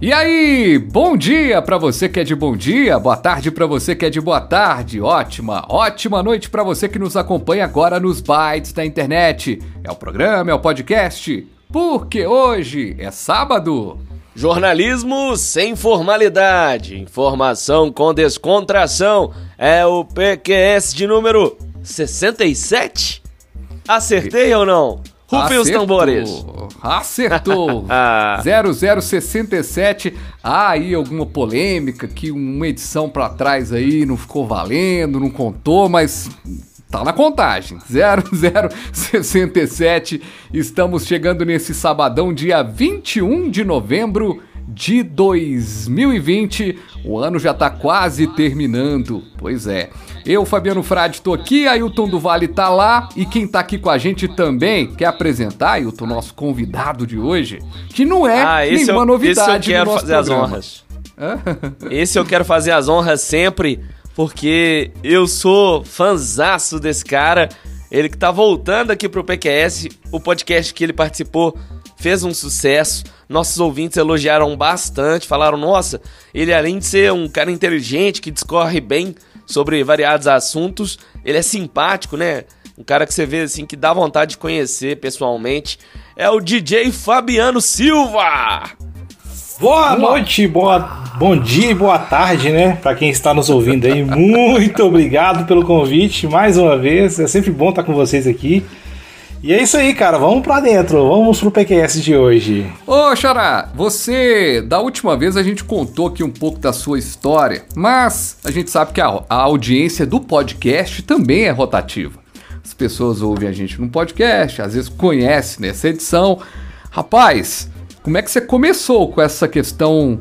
E aí, bom dia para você que é de bom dia, boa tarde para você que é de boa tarde, ótima, ótima noite para você que nos acompanha agora nos bytes da internet. É o programa, é o podcast, porque hoje é sábado. Jornalismo sem formalidade, informação com descontração. É o PQS de número 67? Acertei ou não? Rufem os tambores. Acertou. 0067. Ah, aí alguma polêmica que uma edição para trás aí não ficou valendo, não contou, mas tá na contagem. 0067. Estamos chegando nesse sabadão, dia 21 de novembro de 2020. O ano já tá quase terminando. Pois é. Eu, Fabiano Frade, tô aqui, Ailton do Vale tá lá e quem tá aqui com a gente também quer apresentar, Ailton, nosso convidado de hoje, que não é ah, nenhuma eu, novidade esse eu quero fazer programa. as honras. esse eu quero fazer as honras sempre, porque eu sou fanzaço desse cara. Ele que tá voltando aqui pro PQS, o podcast que ele participou fez um sucesso. Nossos ouvintes elogiaram bastante, falaram: "Nossa, ele além de ser um cara inteligente que discorre bem sobre variados assuntos. Ele é simpático, né? Um cara que você vê assim que dá vontade de conhecer pessoalmente. É o DJ Fabiano Silva. Boa noite, boa, bom dia e boa tarde, né? Para quem está nos ouvindo aí, muito obrigado pelo convite mais uma vez. É sempre bom estar com vocês aqui. E é isso aí, cara. Vamos pra dentro. Vamos pro PQS de hoje. Ô, Xará, você. Da última vez a gente contou aqui um pouco da sua história, mas a gente sabe que a, a audiência do podcast também é rotativa. As pessoas ouvem a gente no podcast, às vezes conhecem nessa edição. Rapaz, como é que você começou com essa questão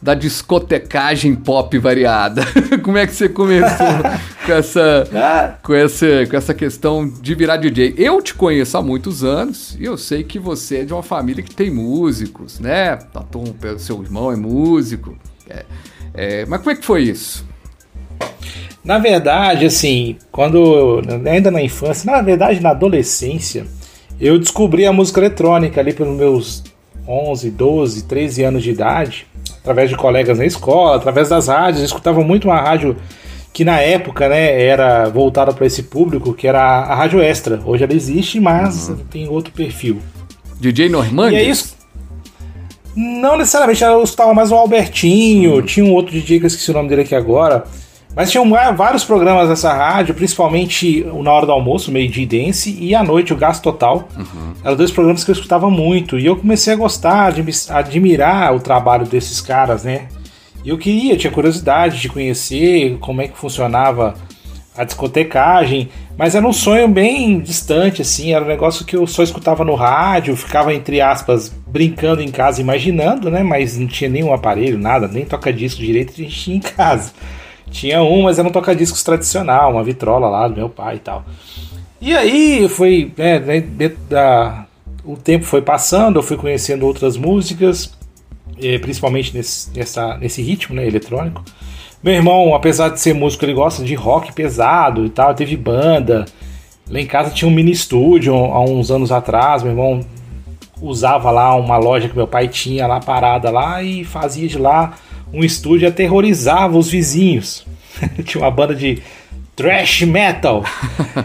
da discotecagem pop variada. Como é que você começou com essa, com essa, com essa questão de virar DJ? Eu te conheço há muitos anos e eu sei que você é de uma família que tem músicos, né? Tatum, seu irmão é músico. É, é, mas como é que foi isso? Na verdade, assim, quando ainda na infância, na verdade na adolescência, eu descobri a música eletrônica ali pelos meus 11, 12, 13 anos de idade através de colegas na escola, através das rádios. Eu escutava muito uma rádio que na época né, era voltada para esse público, que era a, Rádio Extra. Hoje ela existe, mas uhum. tem outro perfil. DJ Normand? E é isso. Não necessariamente, eu escutava mais o Albertinho, uhum. tinha um outro DJ que eu esqueci o nome dele aqui agora. Mas tinham vários programas nessa rádio, principalmente o Na Hora do Almoço, Meio Dia Dance, e à noite o Gás Total. Uhum. Eram dois programas que eu escutava muito. E eu comecei a gostar, a admirar o trabalho desses caras, né? E eu queria, tinha curiosidade de conhecer como é que funcionava a discotecagem, mas era um sonho bem distante, assim, era um negócio que eu só escutava no rádio, ficava, entre aspas, brincando em casa, imaginando, né? Mas não tinha nenhum aparelho, nada, nem toca-disco direito a gente tinha em casa. Tinha um, mas era um toca-discos tradicional, uma vitrola lá do meu pai e tal. E aí foi, né, da, o tempo foi passando, eu fui conhecendo outras músicas, eh, principalmente nesse, nessa, nesse ritmo né, eletrônico. Meu irmão, apesar de ser músico, ele gosta de rock pesado e tal, teve banda. Lá em casa tinha um mini estúdio há uns anos atrás, meu irmão usava lá uma loja que meu pai tinha lá parada lá e fazia de lá um estúdio aterrorizava os vizinhos. Tinha uma banda de thrash metal.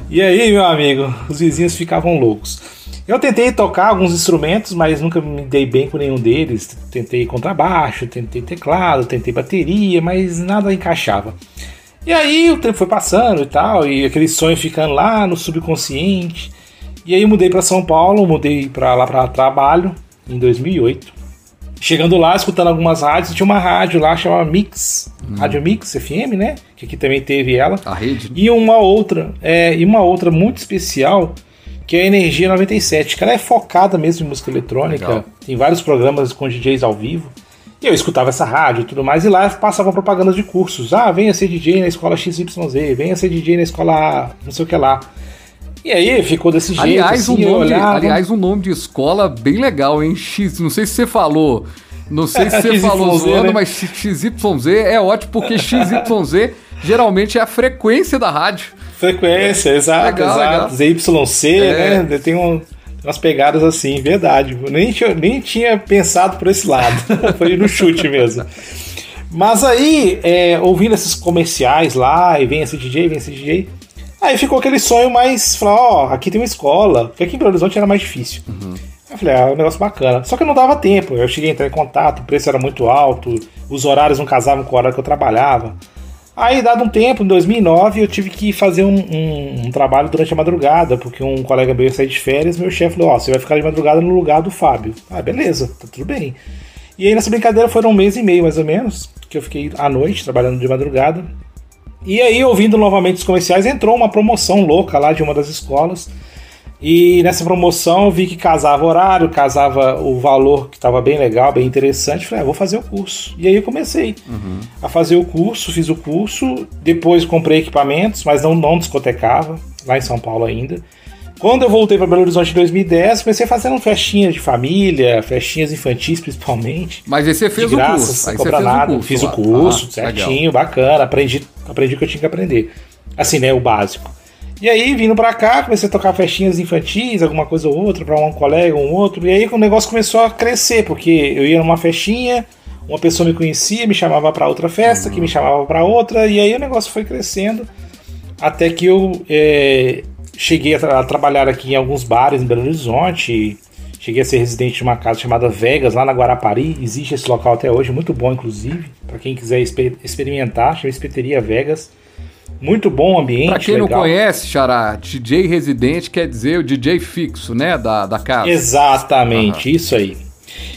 e aí, meu amigo, os vizinhos ficavam loucos. Eu tentei tocar alguns instrumentos, mas nunca me dei bem com nenhum deles. Tentei contrabaixo, tentei teclado, tentei bateria, mas nada encaixava. E aí o tempo foi passando e tal, e aquele sonho ficando lá no subconsciente. E aí mudei para São Paulo, mudei para lá para trabalho em 2008. Chegando lá, escutando algumas rádios, tinha uma rádio lá chamada Mix, hum. Rádio Mix FM, né? Que aqui também teve ela. A rede. E uma outra, é, e uma outra muito especial, que é a Energia 97, que ela é focada mesmo em música eletrônica. Legal. Tem vários programas com DJs ao vivo. E eu escutava essa rádio e tudo mais, e lá passava propagandas de cursos. Ah, venha ser DJ na escola XYZ, venha ser DJ na escola A, não sei o que lá. E aí ficou desse jeito. Aliás, assim, um nome de, aliás, um nome de escola bem legal, hein? X, não sei se você falou. Não sei se você falou zoando, né? mas XYZ é ótimo, porque XYZ geralmente é a frequência da rádio. Frequência, exato, legal, exato. Legal. ZYC, é. né? Tem um, umas pegadas assim, verdade. Nem tinha, nem tinha pensado por esse lado. Foi no chute mesmo. Mas aí, é, ouvindo esses comerciais lá, e vem esse DJ, vem esse DJ, aí ficou aquele sonho mais, falar, ó, oh, aqui tem uma escola, porque aqui em Belo Horizonte era mais difícil. Uhum. Eu falei, ah, é um negócio bacana. Só que não dava tempo, eu cheguei a entrar em contato, o preço era muito alto, os horários não casavam com a hora que eu trabalhava. Aí, dado um tempo, em 2009, eu tive que fazer um, um, um trabalho durante a madrugada, porque um colega meu ia sair de férias, meu chefe falou, ó, oh, você vai ficar de madrugada no lugar do Fábio. Ah, beleza, tá tudo bem. E aí nessa brincadeira foram um mês e meio, mais ou menos, que eu fiquei à noite, trabalhando de madrugada. E aí, ouvindo novamente os comerciais, entrou uma promoção louca lá de uma das escolas. E nessa promoção eu vi que casava horário, casava o valor que estava bem legal, bem interessante. Falei, ah, vou fazer o curso. E aí eu comecei uhum. a fazer o curso, fiz o curso, depois comprei equipamentos, mas não, não discotecava, lá em São Paulo ainda. Quando eu voltei para Belo Horizonte em 2010, comecei fazendo festinhas de família, festinhas infantis principalmente. Mas aí você fez de graça, o curso. Sem cobrar nada. O curso, Fiz lá. o curso, ah, certinho, legal. bacana. Aprendi, aprendi o que eu tinha que aprender. Assim, né? O básico. E aí, vindo pra cá, comecei a tocar festinhas infantis, alguma coisa ou outra, pra um colega ou um outro. E aí o negócio começou a crescer, porque eu ia numa festinha, uma pessoa me conhecia, me chamava para outra festa, que me chamava para outra, e aí o negócio foi crescendo. Até que eu é, cheguei a, tra a, trabalhar aqui em alguns bares em Belo Horizonte. Cheguei a ser residente de uma casa chamada Vegas, lá na Guarapari. Existe esse local até hoje, muito bom, inclusive. Para quem quiser exper experimentar, chama Espeteria Vegas. Muito bom ambiente. Para quem legal. não conhece, Xará, DJ residente quer dizer o DJ fixo, né? Da, da casa. Exatamente, uhum. isso aí.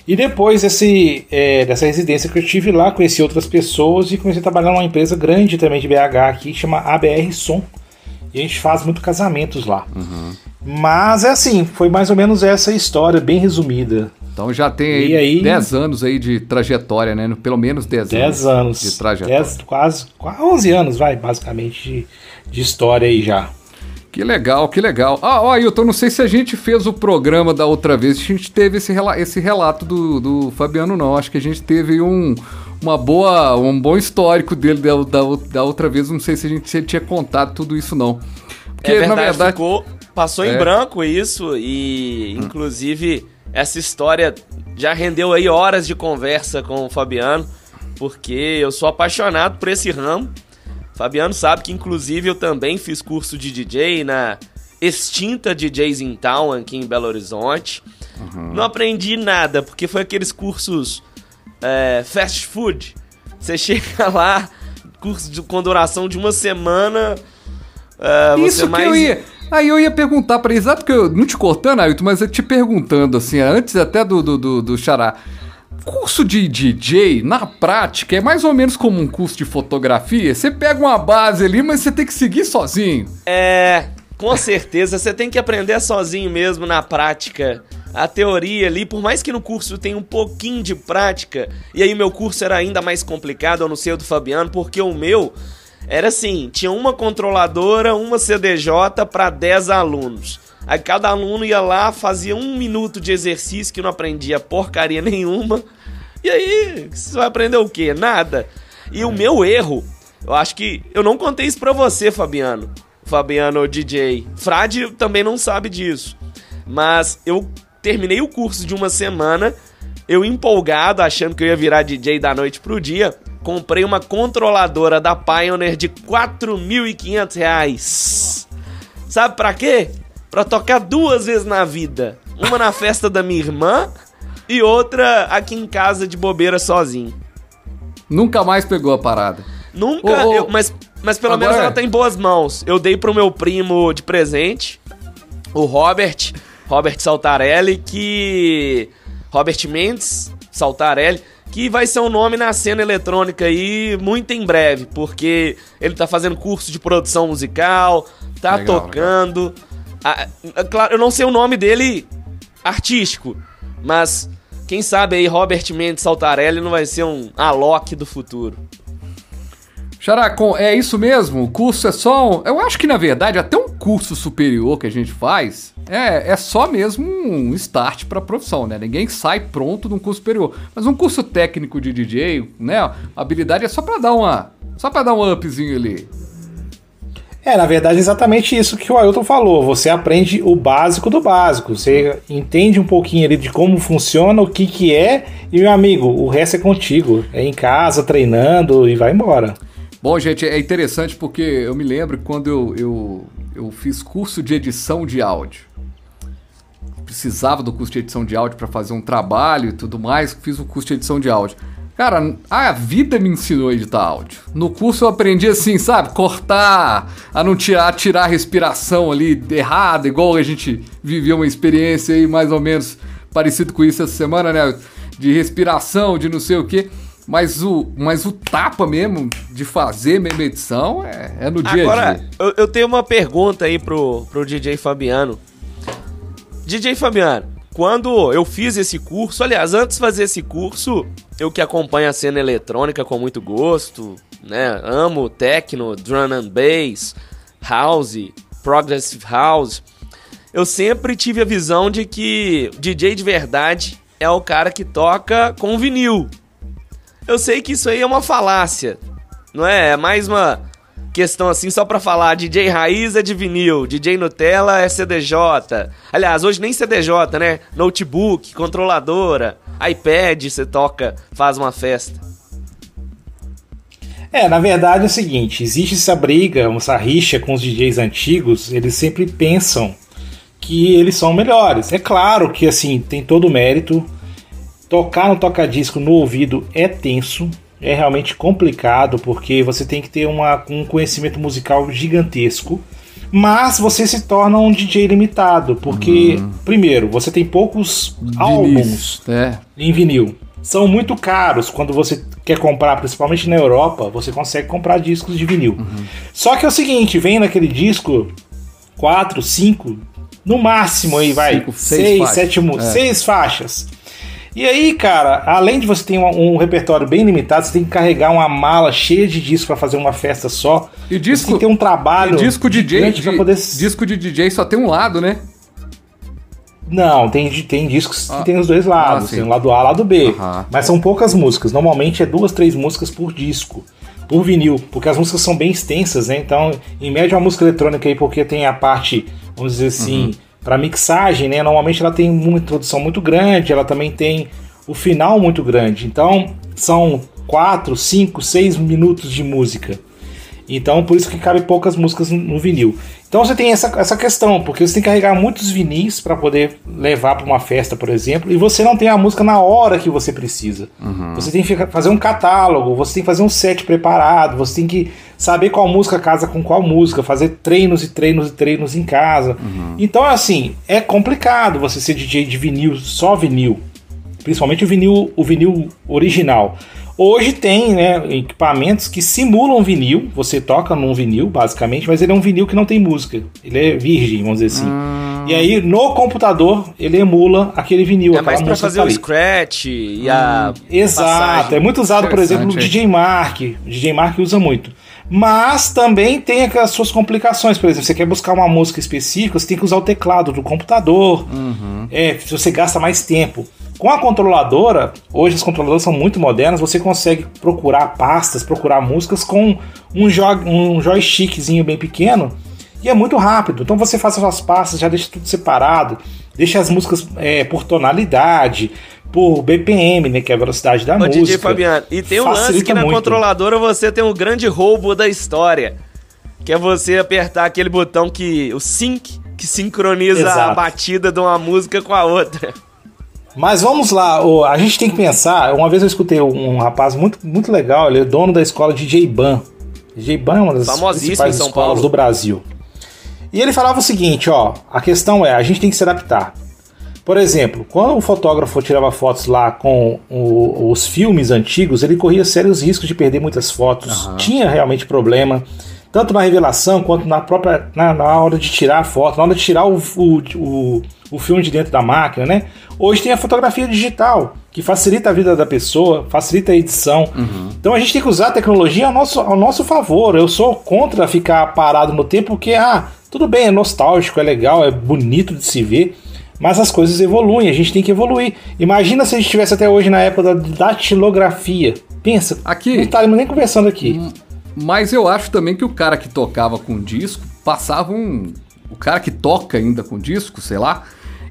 E depois desse, é, dessa residência que eu tive lá, conheci outras pessoas e comecei a trabalhar numa empresa grande também de BH aqui, que chama ABR Som. E a gente faz muito casamentos lá. Uhum. Mas é assim, foi mais ou menos essa história, bem resumida. Então já tem aí, 10 anos aí de trajetória, né? Pelo menos 10 anos. 10 anos. De trajetória. 10, quase, quase 11 anos, vai, basicamente, de, de história aí já. Que legal, que legal. Ah, ó, Ailton, não sei se a gente fez o programa da outra vez, a gente teve esse, rela esse relato do, do Fabiano, não. Acho que a gente teve um, uma boa, um bom histórico dele da, da, da outra vez. Não sei se a gente se tinha contado tudo isso, não. Porque, é verdade, na verdade. Ficou, passou é. em branco isso, e hum. inclusive essa história já rendeu aí horas de conversa com o Fabiano, porque eu sou apaixonado por esse ramo. Fabiano sabe que, inclusive, eu também fiz curso de DJ na extinta DJs in Town aqui em Belo Horizonte. Uhum. Não aprendi nada, porque foi aqueles cursos é, fast food. Você chega lá, curso de, com duração de uma semana. É, Isso mais... que eu ia. Aí eu ia perguntar para exato que eu não te cortando, Ailton, mas eu te perguntando assim, antes até do do, do, do Xará. Curso de DJ, na prática, é mais ou menos como um curso de fotografia. Você pega uma base ali, mas você tem que seguir sozinho. É, com certeza, você tem que aprender sozinho mesmo na prática a teoria ali, por mais que no curso tenha um pouquinho de prática, e aí meu curso era ainda mais complicado, eu não sei o do Fabiano, porque o meu era assim, tinha uma controladora, uma CDJ para 10 alunos. Aí cada aluno ia lá, fazia um minuto de exercício que não aprendia porcaria nenhuma. E aí, você vai aprender o quê? Nada. E o meu erro, eu acho que eu não contei isso pra você, Fabiano. Fabiano DJ. Frade também não sabe disso. Mas eu terminei o curso de uma semana, eu empolgado, achando que eu ia virar DJ da noite pro dia, comprei uma controladora da Pioneer de 4.500 reais. Sabe para quê? Pra tocar duas vezes na vida. Uma na festa da minha irmã e outra aqui em casa de bobeira sozinho. Nunca mais pegou a parada. Nunca, Eu, mas, mas pelo Agora... menos ela tá em boas mãos. Eu dei pro meu primo de presente, o Robert. Robert Saltarelli, que. Robert Mendes Saltarelli, que vai ser um nome na cena eletrônica aí muito em breve, porque ele tá fazendo curso de produção musical, tá legal, tocando. Ah, claro, eu não sei o nome dele artístico, mas quem sabe aí Robert Mendes Saltarelli não vai ser um Alok do futuro. Xaracon, é isso mesmo? O curso é só um... Eu acho que, na verdade, até um curso superior que a gente faz é, é só mesmo um start para a profissão, né? Ninguém sai pronto de um curso superior. Mas um curso técnico de DJ, né? A habilidade é só para dar uma Só pra dar um upzinho ali. É, na verdade, exatamente isso que o Ailton falou. Você aprende o básico do básico. Você entende um pouquinho ali de como funciona, o que que é, e meu amigo, o resto é contigo. É em casa, treinando e vai embora. Bom, gente, é interessante porque eu me lembro quando eu, eu, eu fiz curso de edição de áudio. Precisava do curso de edição de áudio para fazer um trabalho e tudo mais, fiz o curso de edição de áudio. Cara, a vida me ensinou a editar áudio. No curso eu aprendi assim, sabe? Cortar, a não tirar, tirar a respiração ali errada, igual a gente viveu uma experiência aí mais ou menos parecido com isso essa semana, né? De respiração, de não sei o quê. Mas o, mas o tapa mesmo de fazer mesmo edição é, é no dia Agora, a dia. eu, eu tenho uma pergunta aí pro, pro DJ Fabiano. DJ Fabiano, quando eu fiz esse curso, aliás, antes de fazer esse curso, eu que acompanho a cena eletrônica com muito gosto, né? Amo techno, drum and bass, house, progressive house. Eu sempre tive a visão de que DJ de verdade é o cara que toca com vinil. Eu sei que isso aí é uma falácia, não é? É mais uma questão assim só pra falar, DJ raiz é de vinil, DJ Nutella é CDJ. Aliás, hoje nem CDJ, né? Notebook, controladora, iPad, você toca, faz uma festa. É, na verdade é o seguinte, existe essa briga, essa rixa com os DJs antigos, eles sempre pensam que eles são melhores. É claro que assim, tem todo o mérito. Tocar no toca-disco no ouvido é tenso, é realmente complicado porque você tem que ter uma, um conhecimento musical gigantesco. Mas você se torna um DJ limitado, porque, hum. primeiro, você tem poucos Vinis, álbuns é. em vinil. São muito caros quando você quer comprar, principalmente na Europa, você consegue comprar discos de vinil. Uhum. Só que é o seguinte, vem naquele disco 4, 5, no máximo aí vai, 6, 7, 6 faixas. E aí, cara, além de você ter um, um, repertório bem limitado, você tem que carregar uma mala cheia de discos para fazer uma festa só. E disco, você tem que ter um trabalho. E disco DJ, de, poder... disco de DJ só tem um lado, né? Não, tem, tem discos ah. que tem os dois lados, ah, tem o lado A e o lado B. Mas são poucas músicas. Normalmente é duas, três músicas por disco. Por vinil, porque as músicas são bem extensas, né? Então, em média, uma música eletrônica aí, porque tem a parte, vamos dizer assim, uhum para mixagem, né? Normalmente ela tem uma introdução muito grande, ela também tem o final muito grande. Então são 4, 5, 6 minutos de música. Então por isso que cabe poucas músicas no vinil. Então você tem essa, essa questão, porque você tem que carregar muitos vinis para poder levar para uma festa, por exemplo, e você não tem a música na hora que você precisa. Uhum. Você tem que fazer um catálogo, você tem que fazer um set preparado, você tem que saber qual música casa com qual música, fazer treinos e treinos e treinos em casa. Uhum. Então, assim, é complicado você ser DJ de vinil, só vinil. Principalmente o vinil, o vinil original. Hoje tem né, equipamentos que simulam vinil, você toca num vinil, basicamente, mas ele é um vinil que não tem música. Ele é virgem, vamos dizer assim. Hum. E aí, no computador, ele emula aquele vinil. É mais pra fazer o scratch e a. Hum, exato. É muito usado, por exemplo, no DJ Mark. O DJ Mark usa muito. Mas também tem as suas complicações. Por exemplo, você quer buscar uma música específica, você tem que usar o teclado do computador. Uhum. É, você gasta mais tempo. Com a controladora, hoje as controladoras são muito modernas, você consegue procurar pastas, procurar músicas com um, jo um joystickzinho bem pequeno e é muito rápido. Então você faz as suas pastas, já deixa tudo separado, deixa as músicas é, por tonalidade, por BPM, né, que é a velocidade da Ô, música. DJ Fabiano, e tem um lance que na muito. controladora você tem um grande roubo da história, que é você apertar aquele botão que o sync que sincroniza Exato. a batida de uma música com a outra. Mas vamos lá, a gente tem que pensar. Uma vez eu escutei um rapaz muito, muito legal, ele é dono da escola de J-Ban. J-Ban é uma das principais escolas Paulo. do Brasil. E ele falava o seguinte, ó, a questão é, a gente tem que se adaptar. Por exemplo, quando o fotógrafo tirava fotos lá com o, os filmes antigos, ele corria sérios riscos de perder muitas fotos. Uhum. Tinha realmente problema, tanto na revelação quanto na própria na, na hora de tirar a foto, na hora de tirar o, o, o, o filme de dentro da máquina, né? Hoje tem a fotografia digital, que facilita a vida da pessoa, facilita a edição. Uhum. Então a gente tem que usar a tecnologia ao nosso, ao nosso favor. Eu sou contra ficar parado no tempo, porque, ah, tudo bem, é nostálgico, é legal, é bonito de se ver, mas as coisas evoluem, a gente tem que evoluir. Imagina se a gente estivesse até hoje na época da datilografia. Pensa, aqui, não estaríamos nem conversando aqui. Mas eu acho também que o cara que tocava com disco passava um. O cara que toca ainda com disco, sei lá,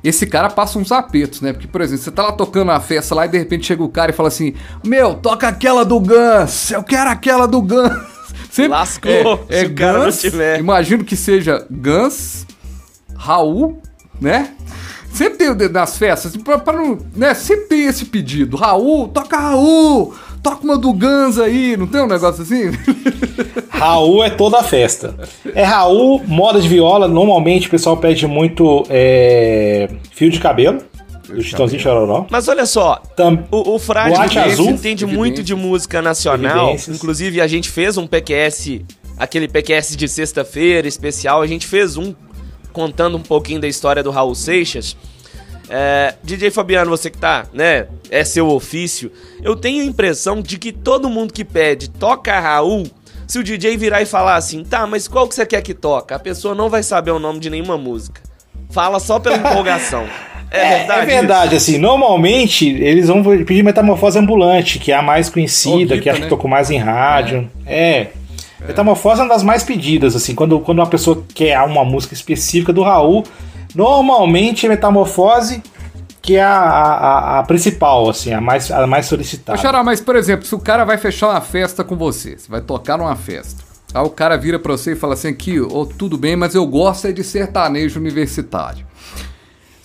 esse cara passa uns apetos, né? Porque, por exemplo, você tá lá tocando na festa lá e de repente chega o cara e fala assim: Meu, toca aquela do Guns, eu quero aquela do Guns. Sempre, Lascou, é, é o cara Guns, não tiver. Imagino que seja Guns, Raul, né? Sempre tem o dedo nas festas, pra, pra não, né? Sempre tem esse pedido. Raul, toca Raul, toca uma do Guns aí, não tem um negócio assim? Raul é toda a festa. É Raul, moda de viola, normalmente o pessoal pede muito é, fio de cabelo. Do Chitãozinho Chororó. Mas olha só, Tam- o, o Frade Azul, entende muito de música nacional. Inclusive, a gente fez um PQS, aquele PQS de sexta-feira especial, a gente fez um contando um pouquinho da história do Raul Seixas. É, DJ Fabiano, você que tá, né? É seu ofício. Eu tenho a impressão de que todo mundo que pede toca Raul, se o DJ virar e falar assim, tá, mas qual que você quer que toca? A pessoa não vai saber o nome de nenhuma música. Fala só pela empolgação. É, verdade? É verdade, assim, normalmente eles vão pedir Metamorfose Ambulante, que é a mais conhecida, Ô, que acho né? que tocou mais em rádio. É. Metamorfose é uma das mais pedidas, assim, quando, quando uma pessoa quer uma música específica do Raul, normalmente é Metamorfose, que é a, a, a- principal, assim, a mais, a mais solicitada. Xará, mas por exemplo, se o cara vai fechar uma festa com você, você vai tocar numa festa. Aí o cara vira pra você e fala assim: aqui, ô, tudo bem, mas eu gosto é de sertanejo universitário.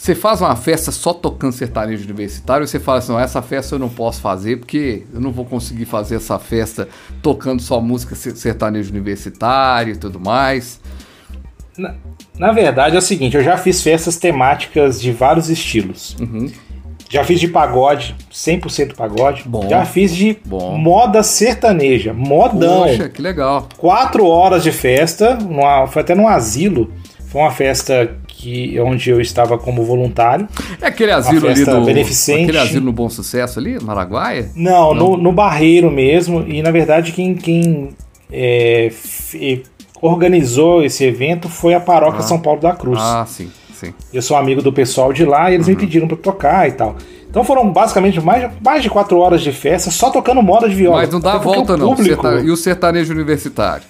Você faz uma festa só tocando sertanejo universitário, ou você fala assim: não, essa festa eu não posso fazer porque eu não vou conseguir fazer essa festa tocando só música se- sertanejo universitário e tudo mais. Na, na verdade é o seguinte, eu já fiz festas temáticas de vários estilos. Uhum. Já fiz de pagode, 100% pagode. Bom. Já fiz de Bom. moda sertaneja, modão. Poxa, que legal. Quatro horas de festa, numa- foi até num asilo. Foi uma festa que, onde eu estava como voluntário. É aquele asilo ali do. beneficente. Aquele asilo no Bom Sucesso ali, no Araguaia? Não, No, no Barreiro mesmo. E na verdade quem, quem é, organizou esse evento foi a Paróquia Ah. São Paulo da Cruz. Ah, sim, sim. Eu sou amigo do pessoal de lá e eles me Uhum. pediram pra tocar e tal. Então foram basicamente mais, mais de quatro horas de festa só tocando moda de viola. Mas não dá a volta, não. Público, E o sertanejo universitário?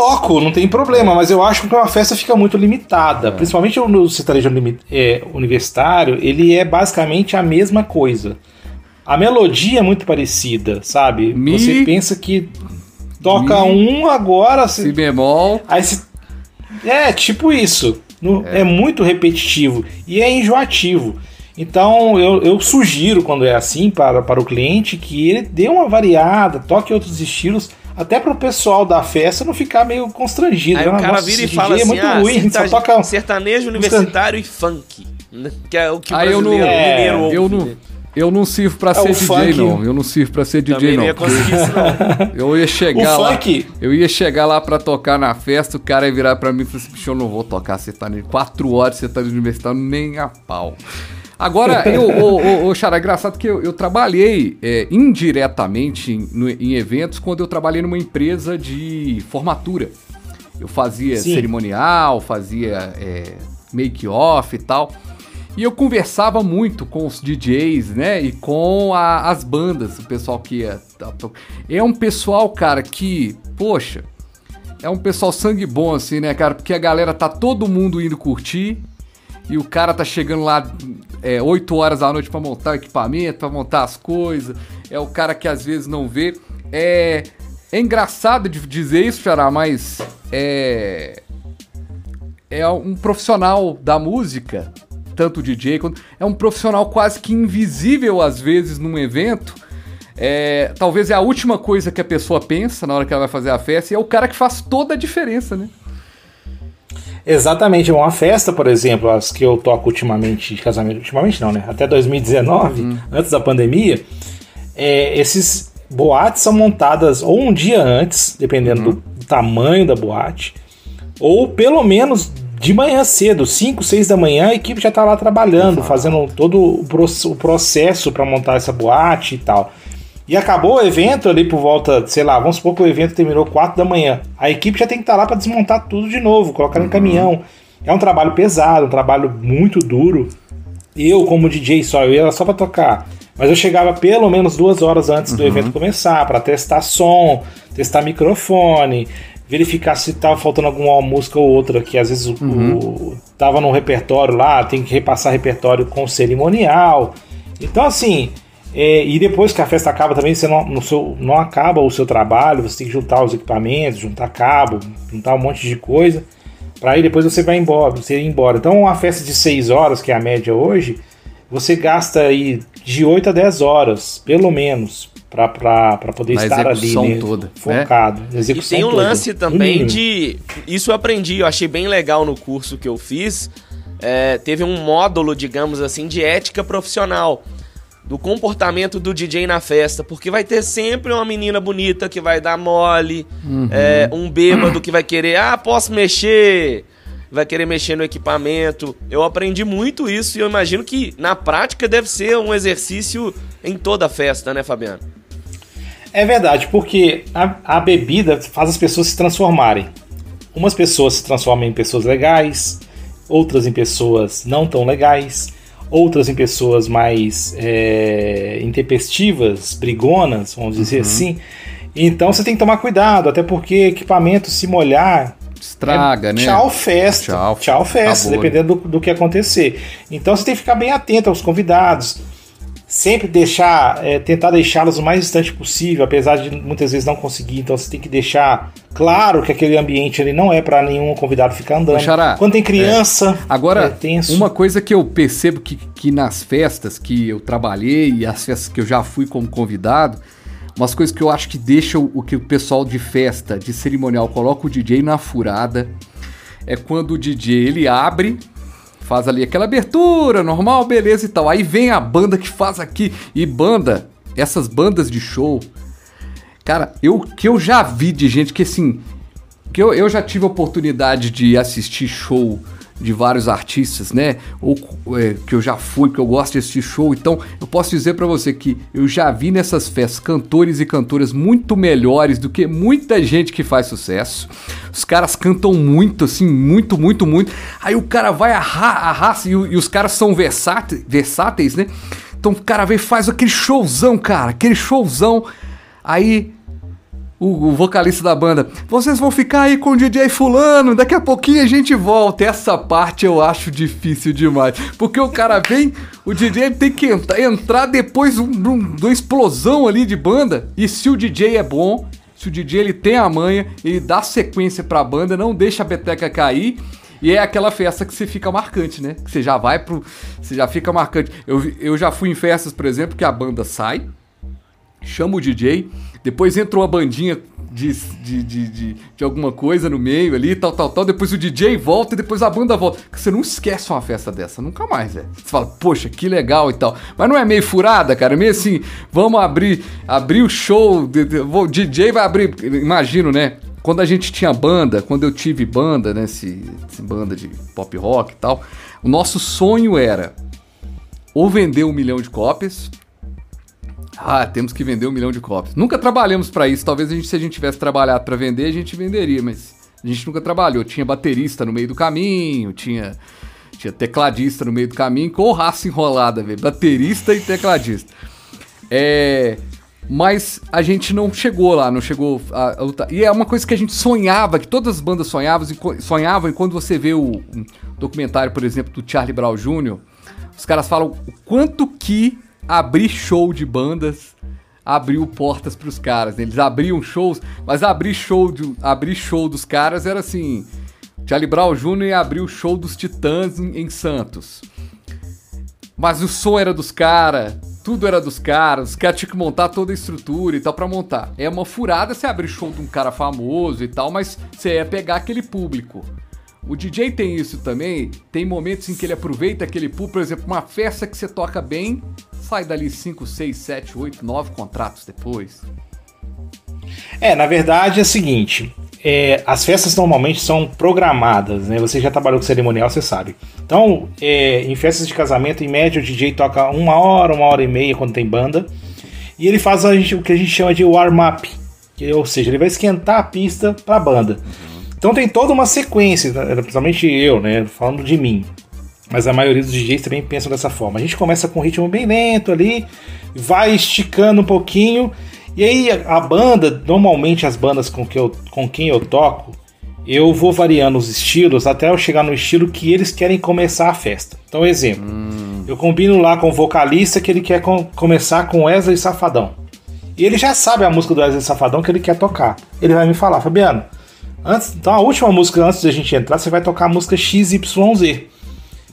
Toco, não tem problema, mas eu acho que uma festa fica muito limitada. Principalmente no sertanejo é, universitário, ele é basicamente a mesma coisa. A melodia é muito parecida, sabe? Mi- Você pensa que toca Mi- um agora. Si se- bemol. Aí se... É, tipo isso. No- é. muito repetitivo e é enjoativo. Então eu, eu sugiro, quando é assim para, para o cliente, que ele dê uma variada, toque outros estilos, até para o pessoal da festa não ficar meio constrangido. Aí né? o cara Nossa, vira e fala DJ assim, é muito ah, ruim, a gente só toca... sertanejo universitário e funk. né? Que é o que o Aí eu não- É, mineiro ouve, Eu não, né? eu não sirvo pra É, ser DJ, funk- não. Eu não sirvo pra ser DJ, Também não não. ia conseguir isso, não. Eu ia chegar O lá. funk- Eu ia chegar lá pra tocar na festa, o cara ia virar pra mim e falar assim: bicho, eu não vou tocar sertanejo. Quatro horas de sertanejo universitário, nem a pau. Agora, eu, ô, ô, Xará, é engraçado que eu, eu trabalhei é, indiretamente em, no- em eventos quando eu trabalhei numa empresa de formatura. Eu fazia Sim. cerimonial, fazia é, make-off e tal. E eu conversava muito com os DJs, né? E com a- as bandas, o pessoal que ia. É um pessoal, cara, que, poxa, é um pessoal sangue bom, assim, né, cara? Porque a galera tá todo mundo indo curtir e o cara tá chegando lá é, 8 horas da noite pra montar o equipamento, pra montar as coisas. É o cara que às vezes não vê. É, é engraçado de dizer isso, Xará, mas é. É um profissional da música, tanto o DJ quanto. É um profissional quase que invisível às vezes num evento. É, talvez é a última coisa que a pessoa pensa na hora que ela vai fazer a festa e é o cara que faz toda a diferença, né? Exatamente, uma festa, por exemplo, as que eu toco ultimamente de casamento, ultimamente não, né? Até 2019, Hum. antes da pandemia, é, esses boates são montadas ou um dia antes, dependendo Uhum. do tamanho da boate, ou pelo menos de manhã cedo, 5, 6 da manhã, a equipe já está lá trabalhando, fazendo todo o processo para montar essa boate e tal. E acabou o evento ali por volta, sei lá, vamos supor que o evento terminou 4 da manhã. A equipe já tem que estar lá para desmontar tudo de novo, colocar no caminhão. É um trabalho pesado, um trabalho muito duro. Eu, como DJ só, eu ia só para tocar Mas eu chegava pelo menos duas horas antes do evento começar para testar som, testar microfone, verificar se tava faltando alguma música ou outra que às vezes o, o, tava no repertório lá, tem que repassar repertório com cerimonial. Então assim, é, e depois que a festa acaba também, você não, no seu, não acaba o seu trabalho, você tem que juntar os equipamentos, juntar cabo, juntar um monte de coisa, para aí depois você vai embora, você ir embora. Então uma festa de 6 horas, que é a média hoje, você gasta aí de 8 a 10 horas, pelo menos, para poder Na estar ali, execução né, toda, né? focado. na E tem um toda, lance também mínimo. de. Isso eu aprendi, eu achei bem legal no curso que eu fiz. É, teve um módulo, digamos assim, de ética profissional. Do comportamento do DJ na festa. Porque vai ter sempre uma menina bonita que vai dar mole. é, um bêbado que vai querer, ah, posso mexer. Vai querer mexer no equipamento. Eu aprendi muito isso e eu imagino que na prática deve ser um exercício em toda a festa, né, Fabiano? É verdade, porque a, a bebida faz as pessoas se transformarem. Umas pessoas se transformam em pessoas legais, outras em pessoas não tão legais, outras em pessoas mais é, intempestivas, brigonas, vamos dizer assim. Então você tem que tomar cuidado, até porque equipamento se molhar Estraga, é, né? Tchau festa. Tchau, Tchau, festa, acabou, dependendo do, do que acontecer. Então você tem que ficar bem atento aos convidados. Sempre deixar, é, tentar deixá-los o mais distante possível, apesar de muitas vezes não conseguir. Então você tem que deixar claro que aquele ambiente ali não é para nenhum convidado ficar andando. Quando tem criança, Agora, é uma coisa que eu percebo que, que nas festas que eu trabalhei e as festas que eu já fui como convidado, umas coisas que eu acho que deixam o que o pessoal de festa, de cerimonial, coloca o DJ na furada, é quando o DJ ele abre, faz ali aquela abertura normal, beleza e tal. Aí vem a banda que faz aqui e banda, essas bandas de show, cara, eu que eu já vi de gente que assim, que eu, eu já tive oportunidade de assistir show de vários artistas, né? Ou é, que eu já fui, que eu gosto de assistir show. Então, eu posso dizer pra você que eu já vi nessas festas cantores e cantoras muito melhores do que muita gente que faz sucesso. Os caras cantam muito, assim, muito, muito, muito. Aí o cara vai arra arrasta e, e os caras são versáteis, versáteis, né? Então o cara vem e faz aquele showzão, cara, aquele showzão. Aí o, o vocalista da banda, vocês vão ficar aí com o DJ fulano, daqui a pouquinho a gente volta. Essa parte eu acho difícil demais, porque o cara vem, o DJ tem que entra- entrar depois de um- um- uma explosão ali de banda, e se o DJ é bom, se o DJ ele tem a manha, ele dá sequência pra banda, não deixa a beteca cair, e é aquela festa que você fica marcante, né? Que você já vai pro. Você já fica marcante. Eu, eu já fui em festas, por exemplo, que a banda sai, chama o DJ, depois entra uma bandinha de, de, de, de, de alguma coisa no meio ali, tal, tal, tal, depois o DJ volta e depois a banda volta. Você não esquece uma festa dessa, nunca mais, velho. Você fala, poxa, que legal e tal. Mas não é meio furada, cara, é meio assim, vamos abrir, abrir o show, o DJ vai abrir, imagino, né? Quando a gente tinha banda, quando eu tive banda, né, esse, esse banda de pop rock e tal, o nosso sonho era ou vender um milhão de cópias, ah, temos que vender um milhão de cópias. Nunca trabalhamos pra isso. Talvez a gente, se a gente tivesse trabalhado pra vender, a gente venderia, mas a gente nunca trabalhou. Tinha baterista no meio do caminho, tinha, tinha tecladista no meio do caminho, com raça enrolada, velho. Baterista e tecladista. É. Mas a gente não chegou lá, não chegou a, a lutar. E é uma coisa que a gente sonhava, que todas as bandas sonhavam, e sonhavam, e quando você vê o um documentário, por exemplo, do Charlie Brown Jr., os caras falam o quanto que abrir show de bandas abriu portas pros caras. né? Eles abriam shows, mas abrir show, de, abrir show dos caras era assim. Charlie Brown Jr. ia abrir o show dos Titãs em, em Santos. Mas o som era dos caras, tudo era dos caras, os caras tinham que montar toda a estrutura e tal pra montar. É uma furada você abrir show de um cara famoso e tal, mas você ia pegar aquele público. O DJ tem isso também, tem momentos em que ele aproveita aquele público, por exemplo, uma festa que você toca bem, sai dali 5, 6, 7, 8, 9 contratos depois. É, na verdade é o seguinte: é, as festas normalmente são programadas, né? Você já trabalhou com cerimonial, você sabe. Então, é, em festas de casamento, em média, o DJ toca uma hora, uma hora e meia quando tem banda. E ele faz o que a gente chama de warm-up. que- Ou seja, ele vai esquentar a pista para a banda. Então tem toda uma sequência, né? principalmente eu, né? Falando de mim. mas a maioria dos DJs também pensam dessa forma. A gente começa com um ritmo bem lento ali, vai esticando um pouquinho, e aí a banda, normalmente as bandas com, que eu, com quem eu toco, eu vou variando os estilos até eu chegar no estilo que eles querem começar a festa. Então, exemplo, hum. eu combino lá com o vocalista que ele quer com, começar com Wesley Safadão. E ele já sabe a música do Wesley Safadão que ele quer tocar. Ele vai me falar, Fabiano, antes, então a última música antes da gente entrar, você vai tocar a música XYZ.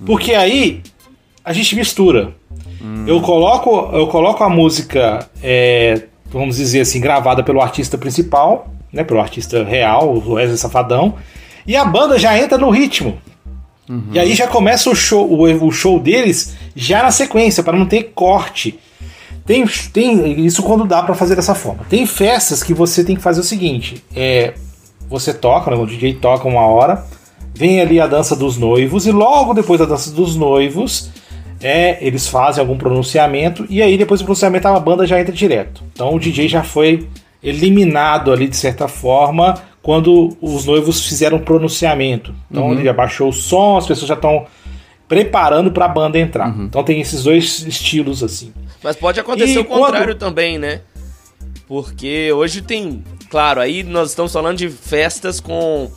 Porque aí a gente mistura. Hum. Eu coloco eu coloco a música, é, vamos dizer assim, gravada pelo artista principal né, pelo artista real, o Wesley Safadão, e a banda já entra no ritmo. Uhum. E aí já começa o show, o, o show deles já na sequência, para não ter corte. Tem, tem isso quando dá para fazer dessa forma. Tem festas que você tem que fazer o seguinte: é, você toca, né, o DJ toca uma hora, vem ali a dança dos noivos, e logo depois da dança dos noivos, é, eles fazem algum pronunciamento, e aí depois do pronunciamento a banda já entra direto. Então o DJ já foi eliminado ali de certa forma quando os noivos fizeram pronunciamento. Então uhum. ele abaixou o som, as pessoas já estão preparando para a banda entrar. Uhum. Então tem esses dois estilos assim. Mas pode acontecer e o contrário quando... também, né? Porque hoje tem, claro, aí nós estamos falando de festas com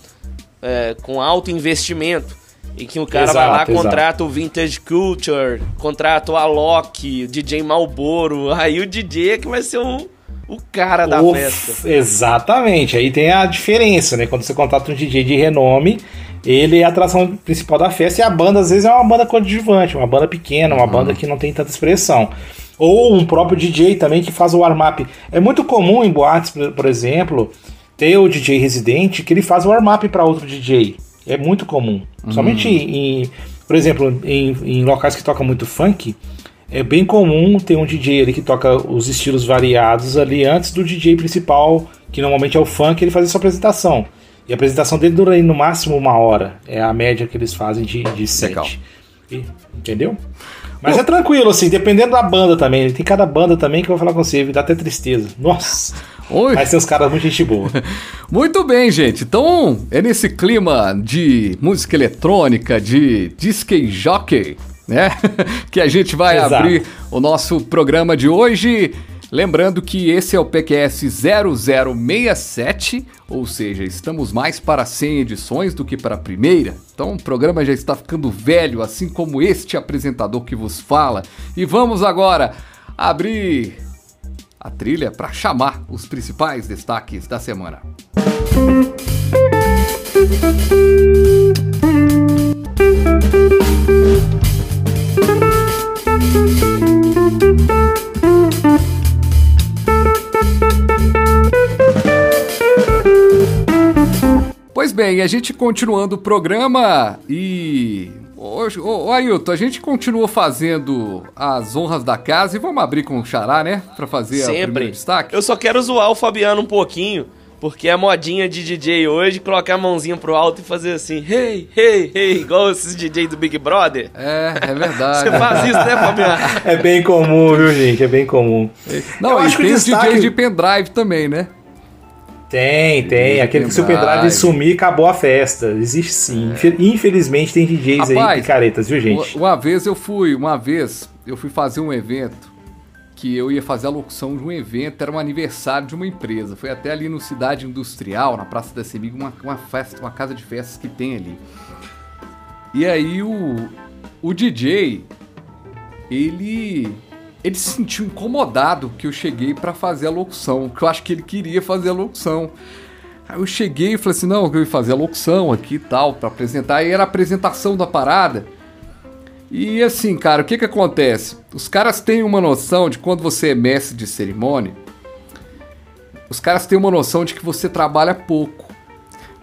é, com alto investimento. E que o cara exato, vai lá, exato. contrata o Vintage Culture, contrata o Alok, o DJ Malboro. Aí o DJ é que vai ser o, o cara da o festa. Exatamente, aí tem a diferença, né? Quando você contrata um DJ de renome, ele é a atração principal da festa e a banda às vezes é uma banda coadjuvante, uma banda pequena, uma uhum. banda que não tem tanta expressão. Ou um próprio DJ também que faz o warm-up. É muito comum em boates, por exemplo, ter o DJ residente que ele faz o warm-up para outro DJ. É muito comum. Uhum. Somente em, por exemplo, em, em locais que tocam muito funk, é bem comum ter um DJ ali que toca os estilos variados ali antes do DJ principal, que normalmente é o funk, ele fazer sua apresentação. E a apresentação dele dura aí no máximo uma hora. É a média que eles fazem de, de set. E, entendeu? Mas é tranquilo, assim, dependendo da banda também. Tem cada banda também que eu vou falar com você, me dá até tristeza. Nossa! Oi. Mas tem uns caras muito gente boa. muito bem, gente. Então, é nesse clima de música eletrônica, de disc jockey, né? que a gente vai Exato. abrir o nosso programa de hoje. Lembrando que esse é o PQS 0067, ou seja, estamos mais para 100 edições do que para a primeira. Então o programa já está ficando velho, assim como este apresentador que vos fala. E vamos agora abrir a trilha para chamar os principais destaques da semana. Música Pois bem, a gente continuando o programa e. Hoje, ô, ô Ailton, a gente continua fazendo as honras da casa e vamos abrir com o Xará, né? Pra fazer Sempre. o primeiro destaque. Eu só quero zoar o Fabiano um pouquinho. Porque é modinha de DJ hoje colocar a mãozinha pro alto e fazer assim, hey, hey, hey, igual esses DJ do Big Brother. É, é verdade. Você faz isso, né, Fabiano? É bem comum, viu, gente? É bem comum. Não, Eu acho que tem os destaque... DJs de pendrive também, né? Tem, tem. Aquele que se o pendrive sumir, acabou a festa. Existe sim. É. Infelizmente tem DJs Rapaz, aí picaretas, viu, gente? Uma vez eu fui, uma vez eu fui fazer um evento que eu ia fazer a locução de um evento, era um aniversário de uma empresa. Foi até ali no Cidade Industrial, na Praça da Semig, uma, uma festa, uma casa de festas que tem ali. E aí o, o DJ, ele ele se sentiu incomodado que eu cheguei para fazer a locução, que eu acho que ele queria fazer a locução. Aí eu cheguei e falei assim: "Não, eu ia fazer a locução aqui e tal, para apresentar". Aí era a apresentação da parada. E assim, cara, o que que acontece? Os caras têm uma noção de quando você é mestre de cerimônia, os caras têm uma noção de que você trabalha pouco.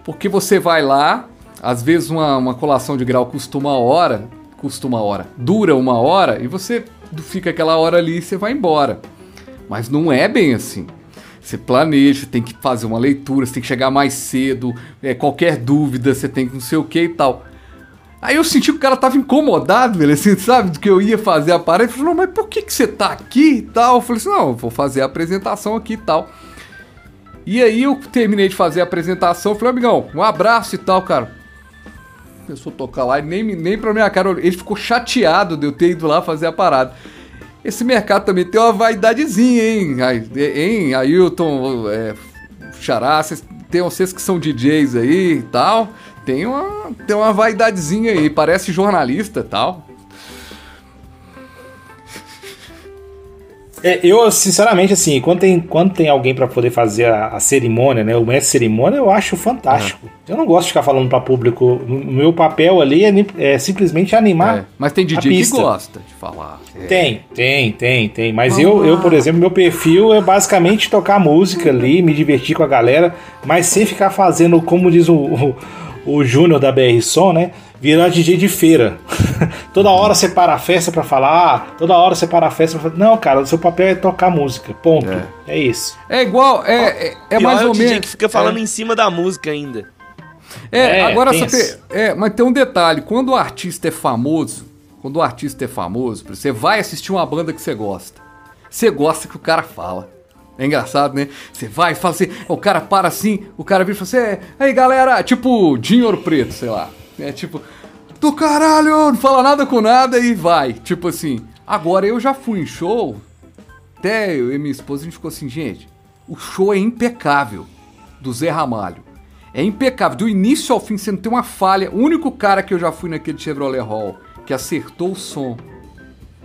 Porque você vai lá, às vezes uma, uma colação de grau custa uma hora, custa uma hora, dura uma hora, e você fica aquela hora ali e você vai embora. Mas não é bem assim. Você planeja, tem que fazer uma leitura, você tem que chegar mais cedo, é, qualquer dúvida, você tem que não sei o que e tal. Aí eu senti que o cara tava incomodado, velho, assim, sabe, do que eu ia fazer a parada. Ele falou, mas por que, que você tá aqui e tal? Eu falei assim, não, vou fazer a apresentação aqui e tal. E aí eu terminei de fazer a apresentação, falei, amigão, um abraço e tal, cara. Começou a tocar lá e nem, nem pra minha cara. Ele ficou chateado de eu ter ido lá fazer a parada. Esse mercado também tem uma vaidadezinha, hein? Hein, Ailton, é, Xará, vocês, tem vocês que são DJs aí e tal. Tem uma, tem uma vaidadezinha aí, parece jornalista e tal. Eu, sinceramente, assim, quando tem, quando tem alguém para poder fazer a, a, cerimônia, né? O mestre cerimônia, eu acho fantástico. É. Eu não gosto de ficar falando para público. O meu papel ali é, é simplesmente animar. É. Mas tem DJ que gosta de falar. É. Tem, tem, tem, tem. Mas eu, eu, por exemplo, meu perfil é basicamente tocar música ali, me divertir com a galera, mas sem ficar fazendo, como diz o, o, o Júnior da BR Som, né? virar DJ de feira. toda hora você para a festa para falar, toda hora você para a festa pra falar. Não, cara, o seu papel é tocar música. Ponto. É, é isso. É igual, é, é, é mais ou menos. que fica falando é. em cima da música ainda. É, é agora você. É, mas tem um detalhe: quando o artista é famoso, quando o artista é famoso, você vai assistir uma banda que você gosta. Você gosta que o cara fala. É engraçado, né? Você vai fala assim, o cara para assim, o cara vira e fala assim, aí galera, tipo Dinho Preto, sei lá. É tipo, do caralho, não fala nada com nada e vai. Tipo assim, agora eu já fui em show, até eu e minha esposa a gente ficou assim, gente, o show é impecável do Zé Ramalho. É impecável, do início ao fim você não tem uma falha. O único cara que eu já fui naquele Chevrolet Hall que acertou o som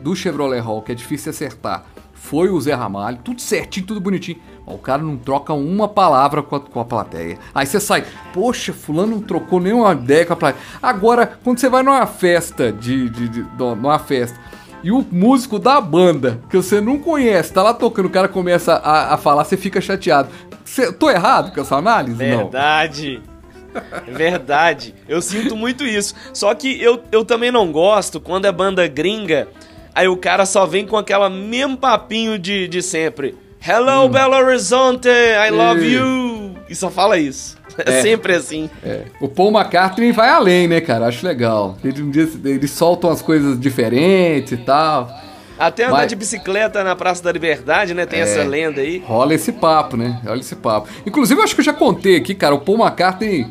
do Chevrolet Hall, que é difícil acertar, foi o Zé Ramalho, tudo certinho, tudo bonitinho. O cara não troca uma palavra com a, com a plateia. Aí você sai, poxa, fulano não trocou nenhuma ideia com a plateia. Agora, quando você vai numa festa de, de, de, de numa festa e o músico da banda, que você não conhece, tá lá tocando, o cara começa a, a falar, você fica chateado. Cê, tô errado com essa análise? Verdade. Não. Verdade. Eu sinto muito isso. Só que eu, eu também não gosto quando é banda gringa Aí o cara só vem com aquela mesmo papinho de, de sempre. Hello, hum. Belo Horizonte, I love you. E só fala isso. É, é sempre assim. É. O Paul McCartney vai além, né, cara? Acho legal. Ele, dia, eles soltam as coisas diferentes e tal. Até andar Mas... de bicicleta na Praça da Liberdade, né? Tem é, essa lenda aí. Rola esse papo, né? Rola esse papo. Inclusive, eu acho que eu já contei aqui, cara. O Paul McCartney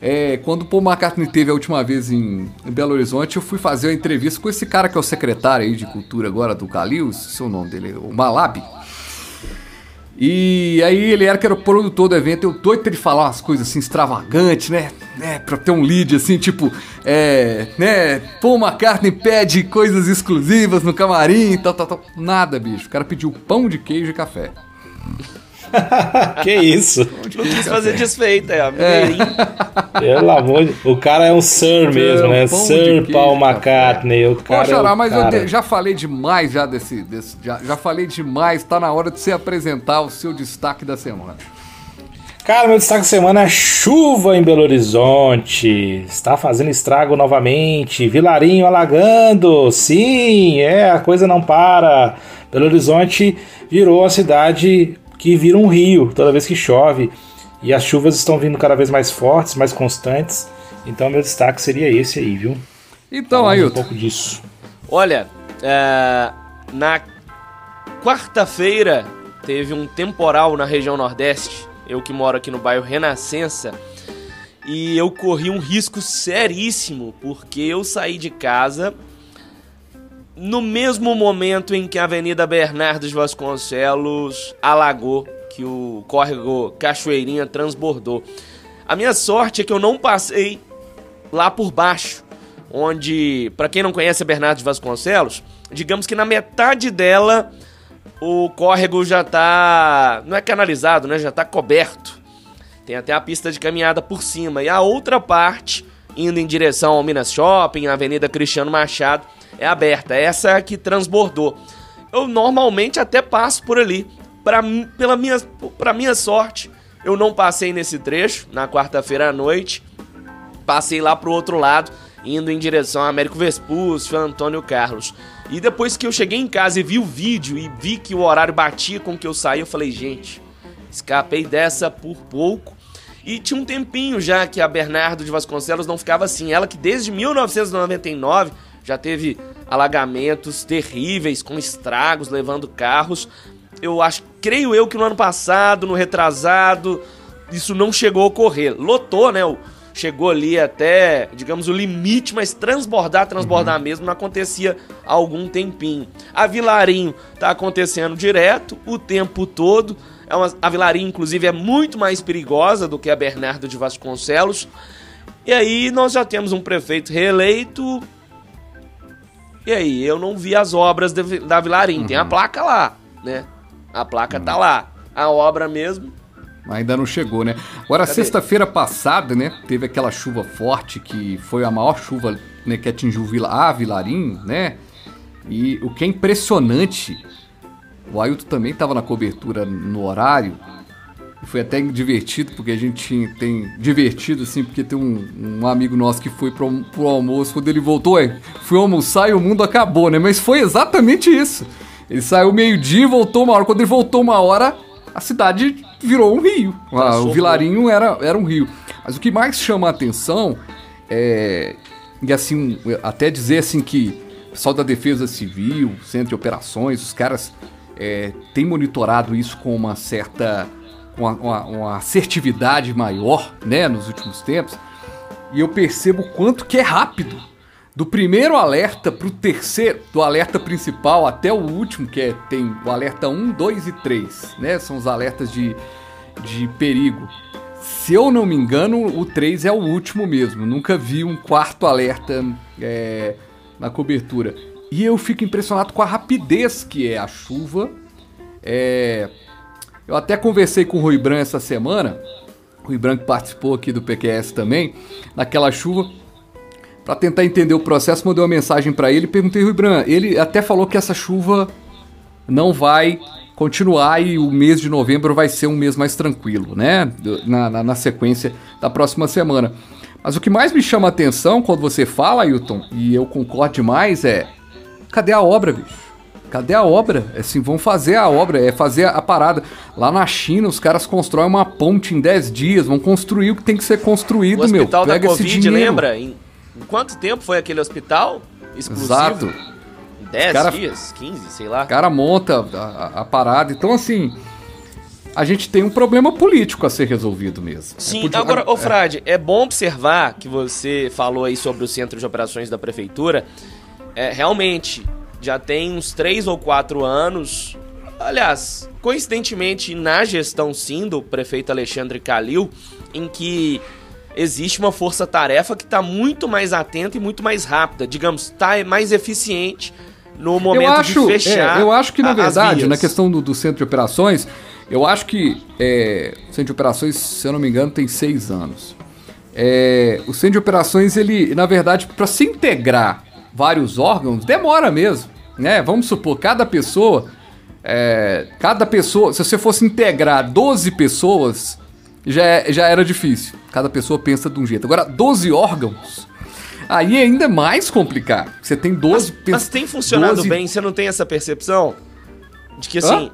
é, quando o Paul McCartney teve a última vez em, Belo Horizonte, eu fui fazer uma entrevista com esse cara que é o secretário aí de cultura agora do Calil, seu nome dele, o Malab. E aí ele era que era o produtor do evento, eu doido pra ele falar umas coisas assim extravagantes, né? né? Pra ter um lead assim, tipo, é, né? Paul McCartney pede coisas exclusivas no camarim e tal, tal, tal. Nada, bicho. O cara pediu pão de queijo e café. que isso? Não quis fazer desfeita, é. é. Pelo amor de O cara é um Sir mesmo, né? Sir Paul McCartney. O cara Poxa, é mas cara. eu já falei demais já desse. desse já, já falei demais. Tá na hora de você apresentar o seu destaque da semana. Cara, meu destaque da semana é chuva em Belo Horizonte. Está fazendo estrago novamente. Vilarinho alagando. Sim, é, a coisa não para. Belo Horizonte virou a cidade que vira um rio toda vez que chove. E as chuvas estão vindo cada vez mais fortes, mais constantes. Então meu destaque seria esse aí, viu? Então, aí um pouco disso. Olha, é, na quarta-feira teve um temporal na região Nordeste. Eu que moro aqui no bairro Renascença. E eu corri um risco seríssimo, porque eu saí de casa no mesmo momento em que a Avenida Bernardes Vasconcelos alagou, que o córrego Cachoeirinha transbordou. A minha sorte é que eu não passei lá por baixo, onde, para quem não conhece a Bernardes Vasconcelos, digamos que na metade dela o córrego já tá, não é canalizado, né, já tá coberto. Tem até a pista de caminhada por cima e a outra parte indo em direção ao Minas Shopping, Avenida Cristiano Machado, é aberta. Essa é a que transbordou. Eu normalmente até passo por ali. Pra, pela minha, pra minha sorte, eu não passei nesse trecho na quarta-feira à noite. Passei lá pro outro lado, indo em direção a Américo Vespúcio, Antônio Carlos. E depois que eu cheguei em casa e vi o vídeo e vi que o horário batia com que eu saí, eu falei, gente, escapei dessa por pouco. E tinha um tempinho já que a Bernardo de Vasconcelos não ficava assim. Ela que desde 1999 já teve alagamentos terríveis, com estragos, levando carros. Eu acho, creio eu que no ano passado, no retrasado, isso não chegou a ocorrer. Lotou, né? chegou ali até, digamos, o limite, mas transbordar, transbordar uhum. mesmo, não acontecia há algum tempinho. A Vilarinho tá acontecendo direto, o tempo todo. É uma, a Vilarinho, inclusive, é muito mais perigosa do que a Bernardo de Vasconcelos. E aí nós já temos um prefeito reeleito. E aí, eu não vi as obras de, da Vilarinho. Uhum. Tem a uhum. placa lá, né? A placa uhum. tá lá. A obra mesmo Ainda não chegou, né? Agora, sexta-feira passada, né? Teve aquela chuva forte que foi a maior chuva né, que atingiu Vila, a Vilarim, né? E o que é impressionante, o Ailton também estava na cobertura no horário. Foi até divertido, porque a gente tem divertido, assim, porque tem um, um amigo nosso que foi pro, pro almoço, quando ele voltou, é, foi almoçar e o mundo acabou, né? Mas foi exatamente isso. Ele saiu meio-dia e voltou uma hora. Quando ele voltou uma hora, a cidade virou um rio. Ah, o Vilarinho era, era um rio. Mas o que mais chama a atenção é. E assim, até dizer assim que o pessoal da Defesa Civil, Centro de Operações, os caras é, têm monitorado isso com uma certa. Uma, uma, uma assertividade maior, né, nos últimos tempos. E eu percebo o quanto que é rápido do primeiro alerta para o terceiro, do alerta principal até o último, que é, tem o alerta 1, 2 e 3, né? São os alertas de, de perigo. Se eu não me engano, o 3 é o último mesmo. Nunca vi um quarto alerta é, na cobertura. E eu fico impressionado com a rapidez que é a chuva. É, eu até conversei com o Rui Bran essa semana. O Rui Bran que participou aqui do PQS também, naquela chuva para tentar entender o processo, mandei uma mensagem para ele e perguntei, Rui Bran, ele até falou que essa chuva não vai continuar e o mês de novembro vai ser um mês mais tranquilo, né? Na, na, na sequência da próxima semana. Mas o que mais me chama a atenção quando você fala, Ailton, e eu concordo demais, é cadê a obra, bicho? Cadê a obra? É assim, vão fazer a obra, é fazer a parada. Lá na China, os caras constroem uma ponte em 10 dias, vão construir o que tem que ser construído, o meu. O hospital da Covid, lembra? Em Quanto tempo foi aquele hospital exclusivo? Exato. 10 cara, dias, 15, sei lá. O cara monta a, a, parada. Então, assim, a gente tem um problema político a ser resolvido mesmo. É Sim, é agora, ô é. Frade, é bom observar que você falou aí sobre o centro de operações da prefeitura. É, realmente, já tem uns 3 ou 4 anos. Aliás, coincidentemente, na gestão sim do prefeito Alexandre Calil, em que existe uma força-tarefa que está muito mais atenta e muito mais rápida, digamos, está mais eficiente no momento acho, de fechar. É, eu acho que, na verdade, na questão do, do, centro de operações, eu acho que é, o centro de operações, se eu não me engano, tem seis anos. É, o centro de operações, ele, na verdade, para se integrar vários órgãos, demora mesmo. Né? Vamos supor, cada pessoa. É, cada pessoa, se você fosse integrar 12 pessoas já, é, já era difícil. Cada pessoa pensa de um jeito. Agora, 12 órgãos. Aí é ainda mais complicado. Você tem 12 Mas, mas tem funcionado 12... bem? Você não tem essa percepção? De que assim.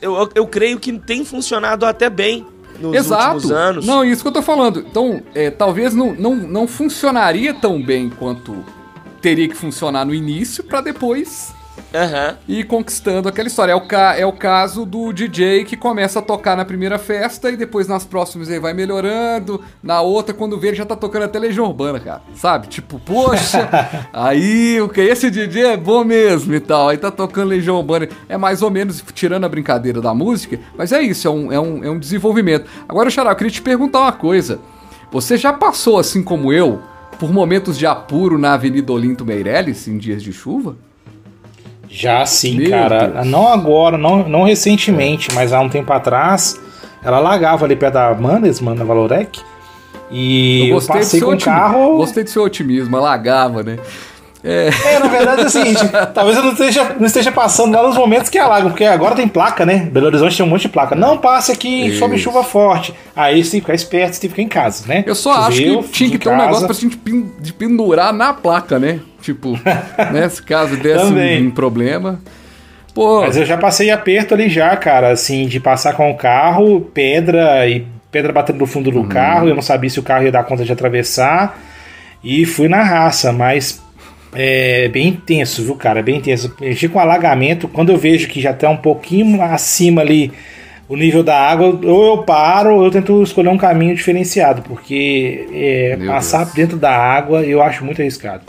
Eu, eu creio que tem funcionado até bem nos Exato. últimos anos. Não, isso que eu tô falando. Então, é, talvez não, não, não funcionaria tão bem quanto teria que funcionar no início para depois Uhum. E conquistando aquela história. É o, ca é o caso do DJ que começa a tocar na primeira festa e depois nas próximas ele vai melhorando. Na outra, quando vê, ele já tá tocando até Legião Urbana, cara. Sabe? Tipo, poxa, aí o que? Esse DJ é bom mesmo e tal. Aí tá tocando Legião Urbana. É mais ou menos, tirando a brincadeira da música, mas é isso, é um, é um, é um desenvolvimento. Agora, Xará, eu queria te perguntar uma coisa. Você já passou, assim como eu, por momentos de apuro na Avenida Olinto Meirelles em dias de chuva? Já sim, Meu cara. Deus. Não agora, não, não recentemente, mas há um tempo atrás, ela lagava ali perto da Mannesman, na Valorec. E eu, eu passei com o carro. Gostei do seu otimismo, ela lagava, né? É. é, na verdade é o seguinte, talvez eu não esteja, não esteja passando lá nos momentos que alaga, porque agora tem placa, né? Belo Horizonte tem um monte de placa. Não passe aqui Isso. sob chuva forte. Aí você tem que ficar esperto, você tem que ficar em casa, né? Eu só Choveu, acho que tinha que ter um negócio pra gente de pendurar na placa, né? Tipo, né? Se caso desse um, um problema. Pô. Mas eu já passei aperto ali já, cara, assim, de passar com o carro, pedra e pedra batendo no fundo do uhum. carro, eu não sabia se o carro ia dar conta de atravessar. E fui na raça, mas é bem intenso, viu, cara? É bem intenso. Mexer com alagamento, quando eu vejo que já tá um pouquinho acima ali o nível da água, ou eu paro, ou eu tento escolher um caminho diferenciado, porque é, passar Deus. dentro da água eu acho muito arriscado.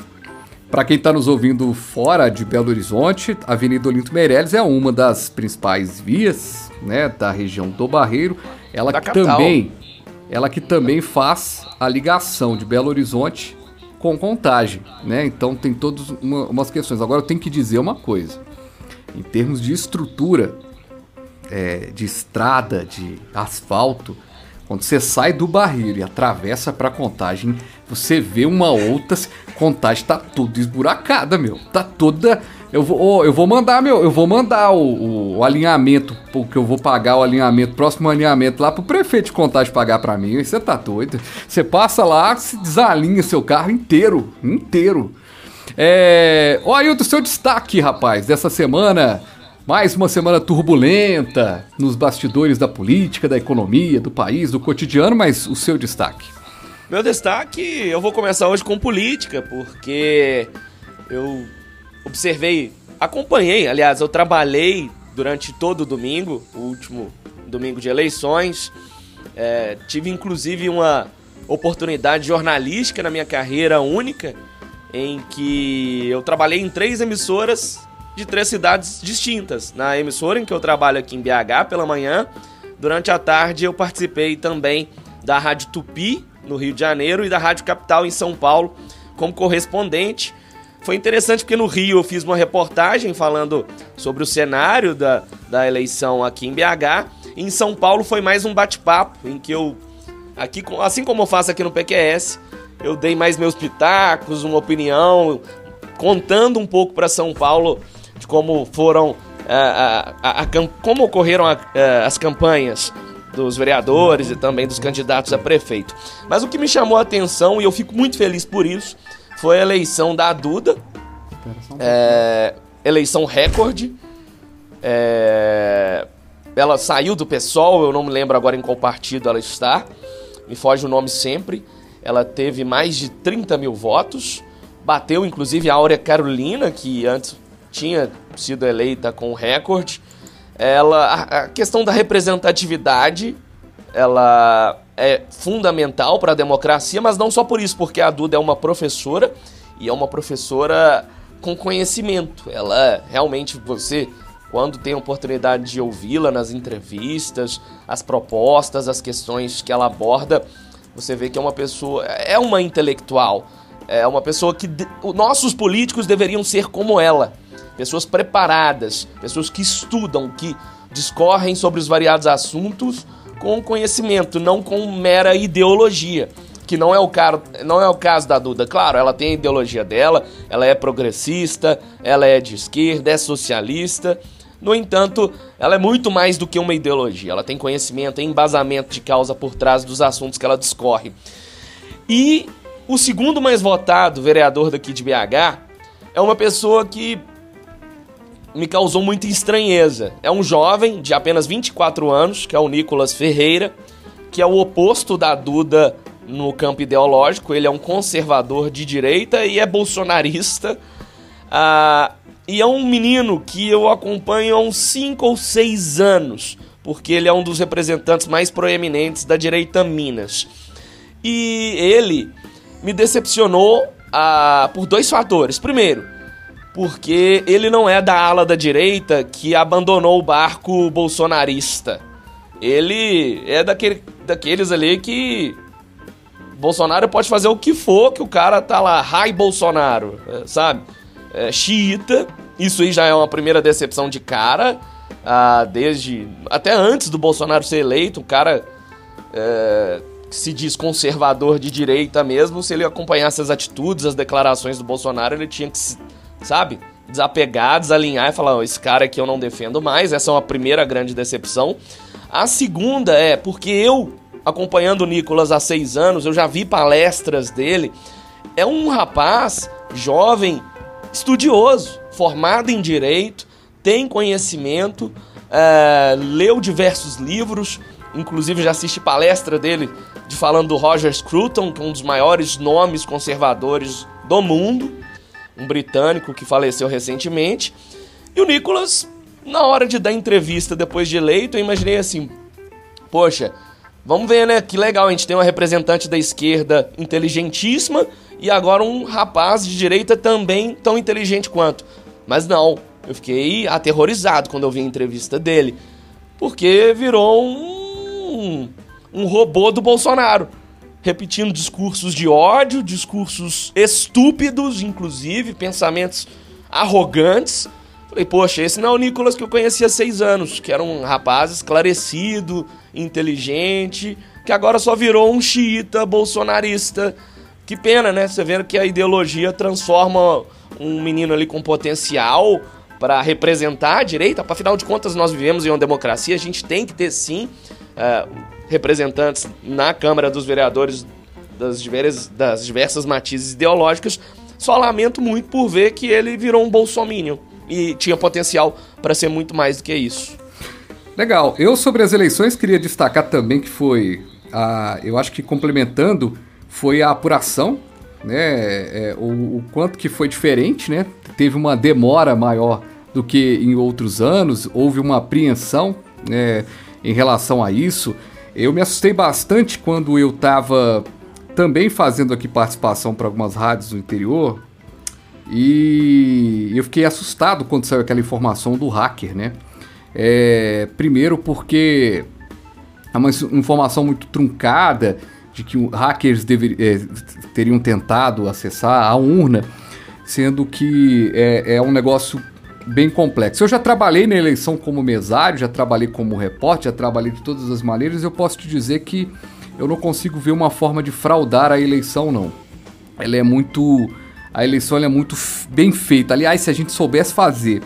Para quem está nos ouvindo fora de Belo Horizonte, a Avenida Olinto Meirelles é uma das principais vias né, da região do Barreiro. Ela da que também, ela que também faz a ligação de Belo Horizonte com Contagem, né? Então tem todas uma, umas questões. Agora eu tenho que dizer uma coisa: em termos de estrutura, é, de estrada, de asfalto, quando você sai do barreiro e atravessa para Contagem, você vê uma outra. Contagem tá toda esburacada, meu. Tá toda. Eu vou, eu vou mandar, meu. Eu vou mandar o, o, o, alinhamento, porque eu vou pagar o alinhamento, próximo alinhamento lá pro prefeito de Contagem pagar para mim. Você tá doido? Você passa lá, se desalinha seu carro inteiro. Inteiro. É. Ó, Ailton, seu destaque, rapaz, dessa semana. Mais uma semana turbulenta nos bastidores da política, da economia, do país, do cotidiano, mas o seu destaque. Meu destaque, eu vou começar hoje com política, porque eu observei, acompanhei, aliás, eu trabalhei durante todo o domingo, o último domingo de eleições. É, tive inclusive uma oportunidade jornalística na minha carreira única, em que eu trabalhei em três emissoras de três cidades distintas. Na emissora em que eu trabalho aqui em BH pela manhã, durante a tarde eu participei também da Rádio Tupi, no Rio de Janeiro, e da Rádio Capital em São Paulo, como correspondente. Foi interessante porque no Rio eu fiz uma reportagem falando sobre o cenário da, da eleição aqui em BH. E em São Paulo foi mais um bate-papo em que eu, aqui, assim como eu faço aqui no PQS, eu dei mais meus pitacos, uma opinião, contando um pouco para São Paulo de como foram a, a, a, a como ocorreram as campanhas dos vereadores e também dos candidatos a prefeito. Mas o que me chamou a atenção, e eu fico muito feliz por isso, foi a eleição da Duda. É, eleição recorde. É, ela saiu do PSOL, eu não me lembro agora em qual partido ela está. Me foge o nome sempre. Ela teve mais de 30 mil votos. Bateu inclusive a Áurea Carolina, que antes tinha sido eleita com recorde. Ela, a questão da representatividade, ela é fundamental para a democracia, mas não só por isso, porque a Duda é uma professora e é uma professora com conhecimento. Ela realmente você quando tem a oportunidade de ouvi-la nas entrevistas, as propostas, as questões que ela aborda, você vê que é uma pessoa, é uma intelectual, é uma pessoa que nossos políticos deveriam ser como ela pessoas preparadas, pessoas que estudam, que discorrem sobre os variados assuntos com conhecimento, não com mera ideologia. Que não é o, caro, não é o caso da Duda. Claro, ela tem a ideologia dela, ela é progressista, ela é de esquerda, é socialista. No entanto, ela é muito mais do que uma ideologia. Ela tem conhecimento, tem embasamento de causa por trás dos assuntos que ela discorre. E o segundo mais votado vereador daqui de BH é uma pessoa que me causou muita estranheza. É um jovem de apenas 24 anos, que é o Nicolas Ferreira, que é o oposto da Duda no campo ideológico. Ele é um conservador de direita e é bolsonarista. Ah, e é um menino que eu acompanho há uns 5 ou 6 anos, porque ele é um dos representantes mais proeminentes da direita Minas. E ele me decepcionou ah, por dois fatores. Primeiro, porque ele não é da ala da direita que abandonou o barco bolsonarista. Ele é daquele, daqueles ali que Bolsonaro pode fazer o que for, que o cara tá lá, Rai Bolsonaro, é, sabe? É, xiita, isso aí já é uma primeira decepção de cara, ah, desde. até antes do Bolsonaro ser eleito, o cara é, se diz conservador de direita mesmo, se ele acompanhasse as atitudes, as declarações do Bolsonaro, ele tinha que se sabe? Desapegar, desalinhar e falar: oh, esse cara aqui eu não defendo mais. Essa é uma primeira grande decepção. A segunda é porque eu, acompanhando o Nicolas há seis anos, eu já vi palestras dele. É um rapaz jovem, estudioso, formado em direito, tem conhecimento, é, leu diversos livros, inclusive já assisti palestra dele de falando do Roger Scruton, que é um dos maiores nomes conservadores do mundo um britânico que faleceu recentemente. E o Nicholas Na hora de dar entrevista depois de eleito, eu imaginei assim: poxa, vamos ver, né? Que legal, a gente tem uma representante da esquerda inteligentíssima e agora um rapaz de direita também tão inteligente quanto. Mas não, eu fiquei aterrorizado quando eu vi a entrevista dele, porque virou um, um robô do Bolsonaro repetindo discursos de ódio, discursos estúpidos, inclusive, pensamentos arrogantes. Falei, poxa, esse não é o Nicolas que eu conhecia há seis anos, que era um rapaz esclarecido, inteligente, que agora só virou um xiita bolsonarista. Que pena, né? Você vendo que a ideologia transforma um menino ali com potencial para representar a direita. Afinal de contas, nós vivemos em uma democracia, a gente tem que ter sim. Uh, representantes na Câmara dos Vereadores das diversas, das diversas matizes ideológicas. Só lamento muito por ver que ele virou um bolsominion e tinha potencial para ser muito mais do que isso. Legal. Eu sobre as eleições queria destacar também que foi, a, eu acho que complementando, foi a apuração, né? É, o, o quanto que foi diferente, né? Teve uma demora maior do que em outros anos, houve uma apreensão né, em relação a isso. Eu me assustei bastante quando eu estava também fazendo aqui participação para algumas rádios do interior e eu fiquei assustado quando saiu aquela informação do hacker, né? É, primeiro porque é uma informação muito truncada de que hackers dever, é, teriam tentado acessar a urna, sendo que é, é um negócio bem complexo. Eu já trabalhei na eleição como mesário, já trabalhei como repórter, já trabalhei de todas as maneiras. Eu posso te dizer que eu não consigo ver uma forma de fraudar a eleição, não. Ela é muito. A eleição é muito bem feita. Aliás, se a gente soubesse fazer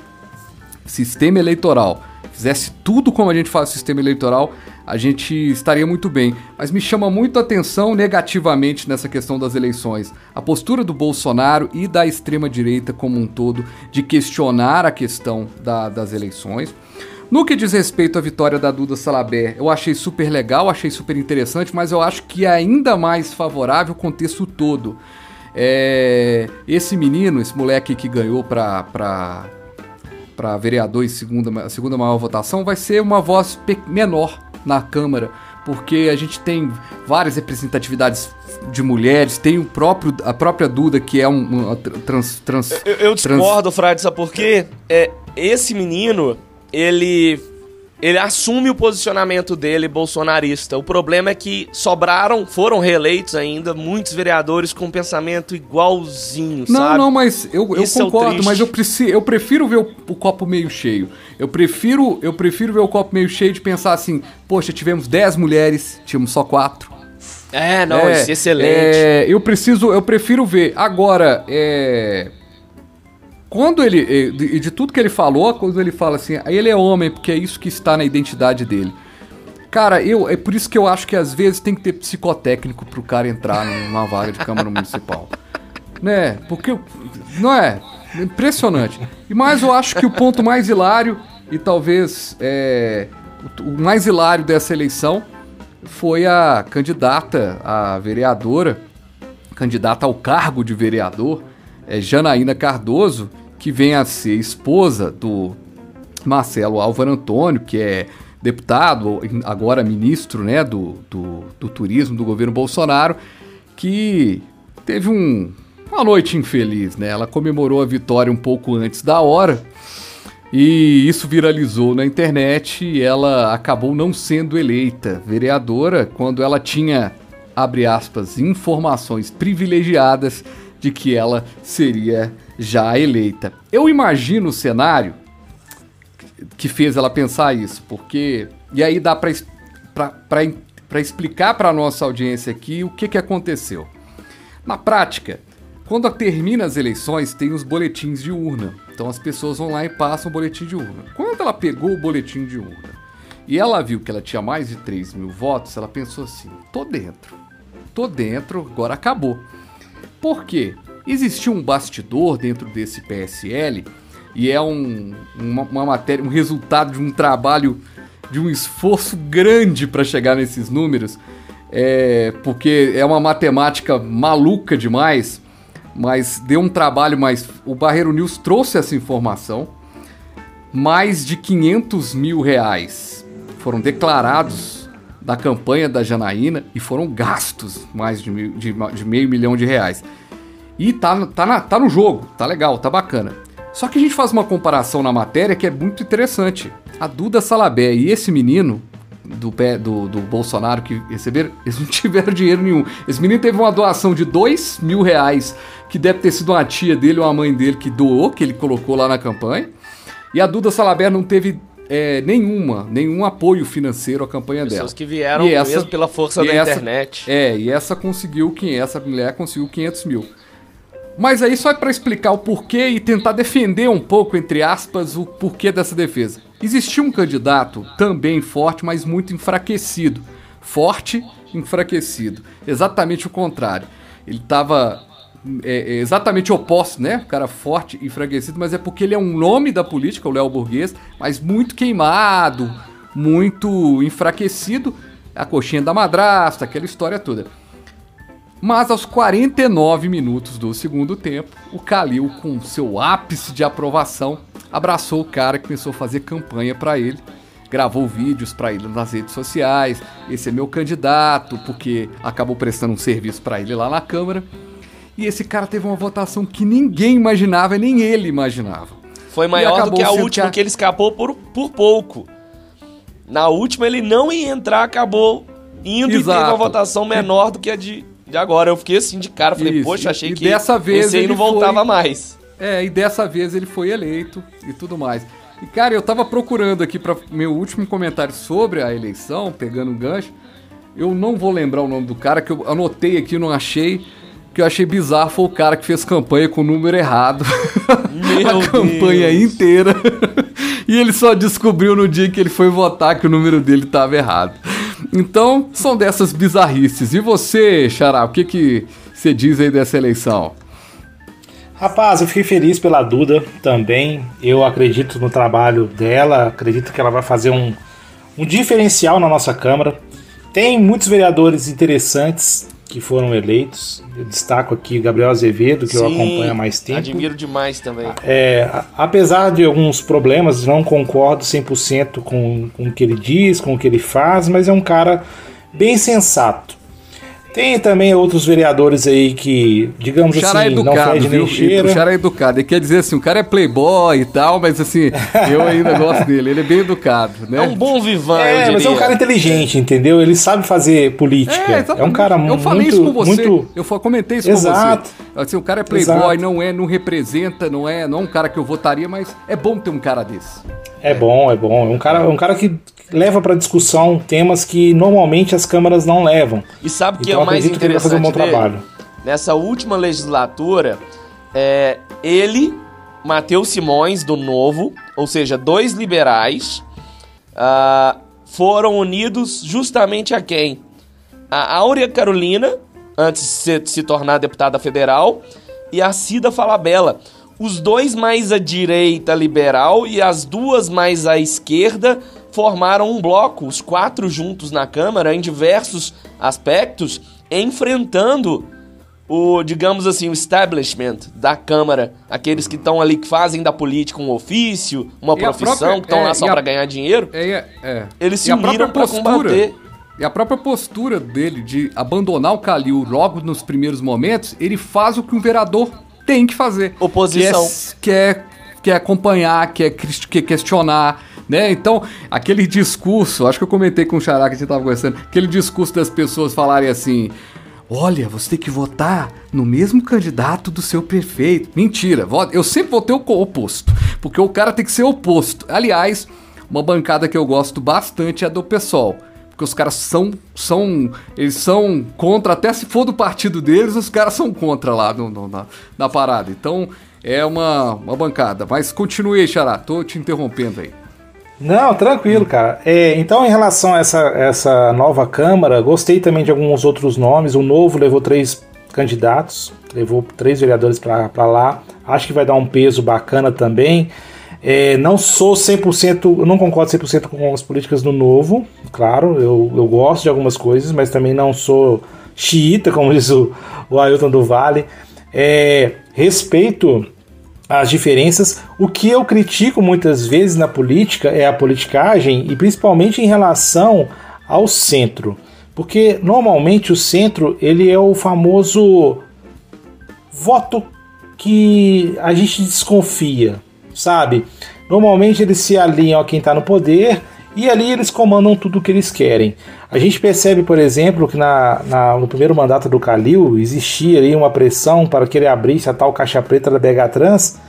sistema eleitoral, fizesse tudo como a gente faz o sistema eleitoral, a gente estaria muito bem. Mas me chama muito a atenção negativamente nessa questão das eleições a postura do Bolsonaro e da extrema-direita como um todo de questionar a questão da, das eleições. No que diz respeito à vitória da Duda Salaber, eu achei super legal, achei super interessante, mas eu acho que é ainda mais favorável o contexto todo. É, esse menino, esse moleque que ganhou para para vereador em segunda, segunda maior votação, vai ser uma voz menor na Câmara, porque a gente tem várias representatividades de mulheres, tem o próprio, a própria Duda, que é um, um trans, trans, Eu, eu discordo, trans... Frade, sabe por quê? É, esse menino, ele ele assume o posicionamento dele bolsonarista. O problema é que sobraram, foram reeleitos ainda, muitos vereadores com pensamento igualzinho, não, sabe? Não, não, mas eu, eu é concordo, é mas eu, preciso, eu prefiro ver o, o, copo meio cheio. Eu prefiro, eu prefiro ver o copo meio cheio de pensar assim, poxa, tivemos 10 mulheres, tínhamos só 4. É, não, é, isso é excelente. É, eu preciso, eu prefiro ver. Agora, é quando ele. E de tudo que ele falou, quando ele fala assim, ele é homem, porque é isso que está na identidade dele. Cara, eu, é por isso que eu acho que às vezes tem que ter psicotécnico pro cara entrar numa vaga de Câmara Municipal. Né? Porque. Não é? Impressionante. E mais eu acho que o ponto mais hilário, e talvez é, o mais hilário dessa eleição, foi a candidata, a vereadora, candidata ao cargo de vereador, é Janaína Cardoso, que vem a ser esposa do Marcelo Álvaro Antônio, que é deputado, agora ministro né, do, do, do turismo do governo Bolsonaro, que teve um, uma noite infeliz, né? Ela comemorou a vitória um pouco antes da hora e isso viralizou na internet e ela acabou não sendo eleita vereadora quando ela tinha, abre aspas, informações privilegiadas de que ela seria já eleita. Eu imagino o cenário que fez ela pensar isso, porque. E aí dá para explicar para a nossa audiência aqui o que, que aconteceu. Na prática, quando termina as eleições, tem os boletins de urna. Então as pessoas vão lá e passam o boletim de urna. Quando ela pegou o boletim de urna e ela viu que ela tinha mais de 3 mil votos, ela pensou assim: tô dentro. Tô dentro, agora acabou. Por quê? Existiu um bastidor dentro desse PSL e é um, uma, uma matéria, um resultado de um trabalho, de um esforço grande para chegar nesses números, é, porque é uma matemática maluca demais, mas deu um trabalho, mas o Barreiro News trouxe essa informação. mais de 500 mil reais foram declarados da campanha da Janaína e foram gastos mais de, mil, de, de meio milhão de reais. E tá, tá, na, tá no jogo, tá legal, tá bacana. Só que a gente faz uma comparação na matéria que é muito interessante. A Duda Salabé e esse menino do, pé, do, do Bolsonaro que receberam, eles não tiveram dinheiro nenhum. Esse menino teve uma doação de dois mil reais, que deve ter sido uma tia dele ou uma mãe dele que doou, que ele colocou lá na campanha. E a Duda Salabé não teve é, nenhuma, nenhum apoio financeiro à campanha Pessoas dela. Pessoas que vieram e essa, mesmo pela força da essa, internet. É, e essa conseguiu, essa mulher conseguiu 500 mil. Mas aí só é para explicar o porquê e tentar defender um pouco, entre aspas, o porquê dessa defesa. Existia um candidato também forte, mas muito enfraquecido. Forte, enfraquecido. Exatamente o contrário. Ele estava é, é exatamente oposto, né? O cara forte e enfraquecido, mas é porque ele é um nome da política, o Léo Burguês, mas muito queimado, muito enfraquecido. A coxinha da madrasta, aquela história toda. Mas aos 49 minutos do segundo tempo, o Calil, com seu ápice de aprovação, abraçou o cara e começou a fazer campanha para ele. Gravou vídeos para ele nas redes sociais. Esse é meu candidato, porque acabou prestando um serviço para ele lá na Câmara. E esse cara teve uma votação que ninguém imaginava, nem ele imaginava. Foi maior do que a última, que, que ele escapou por, por pouco. Na última ele não ia entrar, acabou indo Exato. e teve uma votação menor do que a de, de agora. Eu fiquei assim de cara, falei, Isso. poxa, achei e que dessa vez esse aí não voltava foi... mais. É, e dessa vez ele foi eleito e tudo mais. E cara, eu tava procurando aqui para meu último comentário sobre a eleição, pegando um gancho. Eu não vou lembrar o nome do cara que eu anotei aqui, não achei. Que eu achei bizarro foi o cara que fez campanha com o número errado. a campanha inteira. e ele só descobriu no dia que ele foi votar que o número dele estava errado. Então, são dessas bizarrices. E você, Xará, o que, que você diz aí dessa eleição? Rapaz, eu fiquei feliz pela Duda também. Eu acredito no trabalho dela, acredito que ela vai fazer um, um diferencial na nossa Câmara. Tem muitos vereadores interessantes que foram eleitos. Eu destaco aqui Gabriel Azevedo, que Sim, eu acompanho há mais tempo. Admiro demais também. É, apesar de alguns problemas, não concordo 100% com, com o que ele diz, com o que ele faz, mas é um cara bem sensato. Tem também outros vereadores aí que, digamos o assim, educado, não fede nem cheira. O cara é educado. Ele quer dizer assim, o cara é playboy e tal, mas assim, eu ainda gosto dele. Ele é bem educado, né? É um bom vivan, É, mas é um cara inteligente, entendeu? Ele sabe fazer política. É, é um cara muito... Eu falei isso com você. Muito... Eu comentei isso Exato. com você. Assim, o cara é playboy, Exato. não é, não representa, não é, não é um cara que eu votaria, mas é bom ter um cara desse. É bom, é bom. É um cara, é um cara que leva para discussão temas que normalmente as câmaras não levam. E sabe o que é então, é o mais interessante que ele fazer um bom dele? trabalho. Nessa última legislatura, é, ele, Matheus Simões, do Novo, ou seja, dois liberais, uh, foram unidos justamente a quem? A Áurea Carolina, antes de se, de se tornar deputada federal, e a Cida Falabella os dois mais à direita liberal e as duas mais à esquerda formaram um bloco, os quatro juntos na Câmara, em diversos aspectos, enfrentando o, digamos assim, o establishment da Câmara, aqueles que estão ali que fazem da política um ofício, uma e profissão, própria, que estão é, lá só para ganhar dinheiro. É, é. Eles se uniram para combater. E a própria postura dele de abandonar o Calil logo nos primeiros momentos, ele faz o que um vereador tem que fazer. Oposição. Que é, que é, que é acompanhar, que é, é questionar, né? Então, aquele discurso, acho que eu comentei com o Xará que a gente tava conversando, aquele discurso das pessoas falarem assim: olha, você tem que votar no mesmo candidato do seu prefeito. Mentira, eu sempre votei o oposto, porque o cara tem que ser oposto. Aliás, uma bancada que eu gosto bastante é a do PSOL. Porque os caras são, são. Eles são contra, até se for do partido deles, os caras são contra lá no, no, na, na parada. Então é uma, uma bancada. Mas continue aí, Xará, tô te interrompendo aí. Não, tranquilo, cara. É, então, em relação a essa, essa nova Câmara, gostei também de alguns outros nomes. O Novo levou três candidatos, levou três vereadores para lá. Acho que vai dar um peso bacana também. É, não sou 100%, não concordo 100% com as políticas do Novo, claro, eu, eu gosto de algumas coisas, mas também não sou xiita, como diz o, o Ailton do Vale. É, respeito as diferenças. O que eu critico muitas vezes na política é a politicagem e principalmente em relação ao centro. Porque normalmente o centro ele é o famoso voto que a gente desconfia, sabe? Normalmente eles se alinham a quem está no poder e ali eles comandam tudo o que eles querem. A gente percebe, por exemplo, que na, na, no primeiro mandato do Calil existia ali uma pressão para que ele abrisse a tal caixa preta da BH Trans,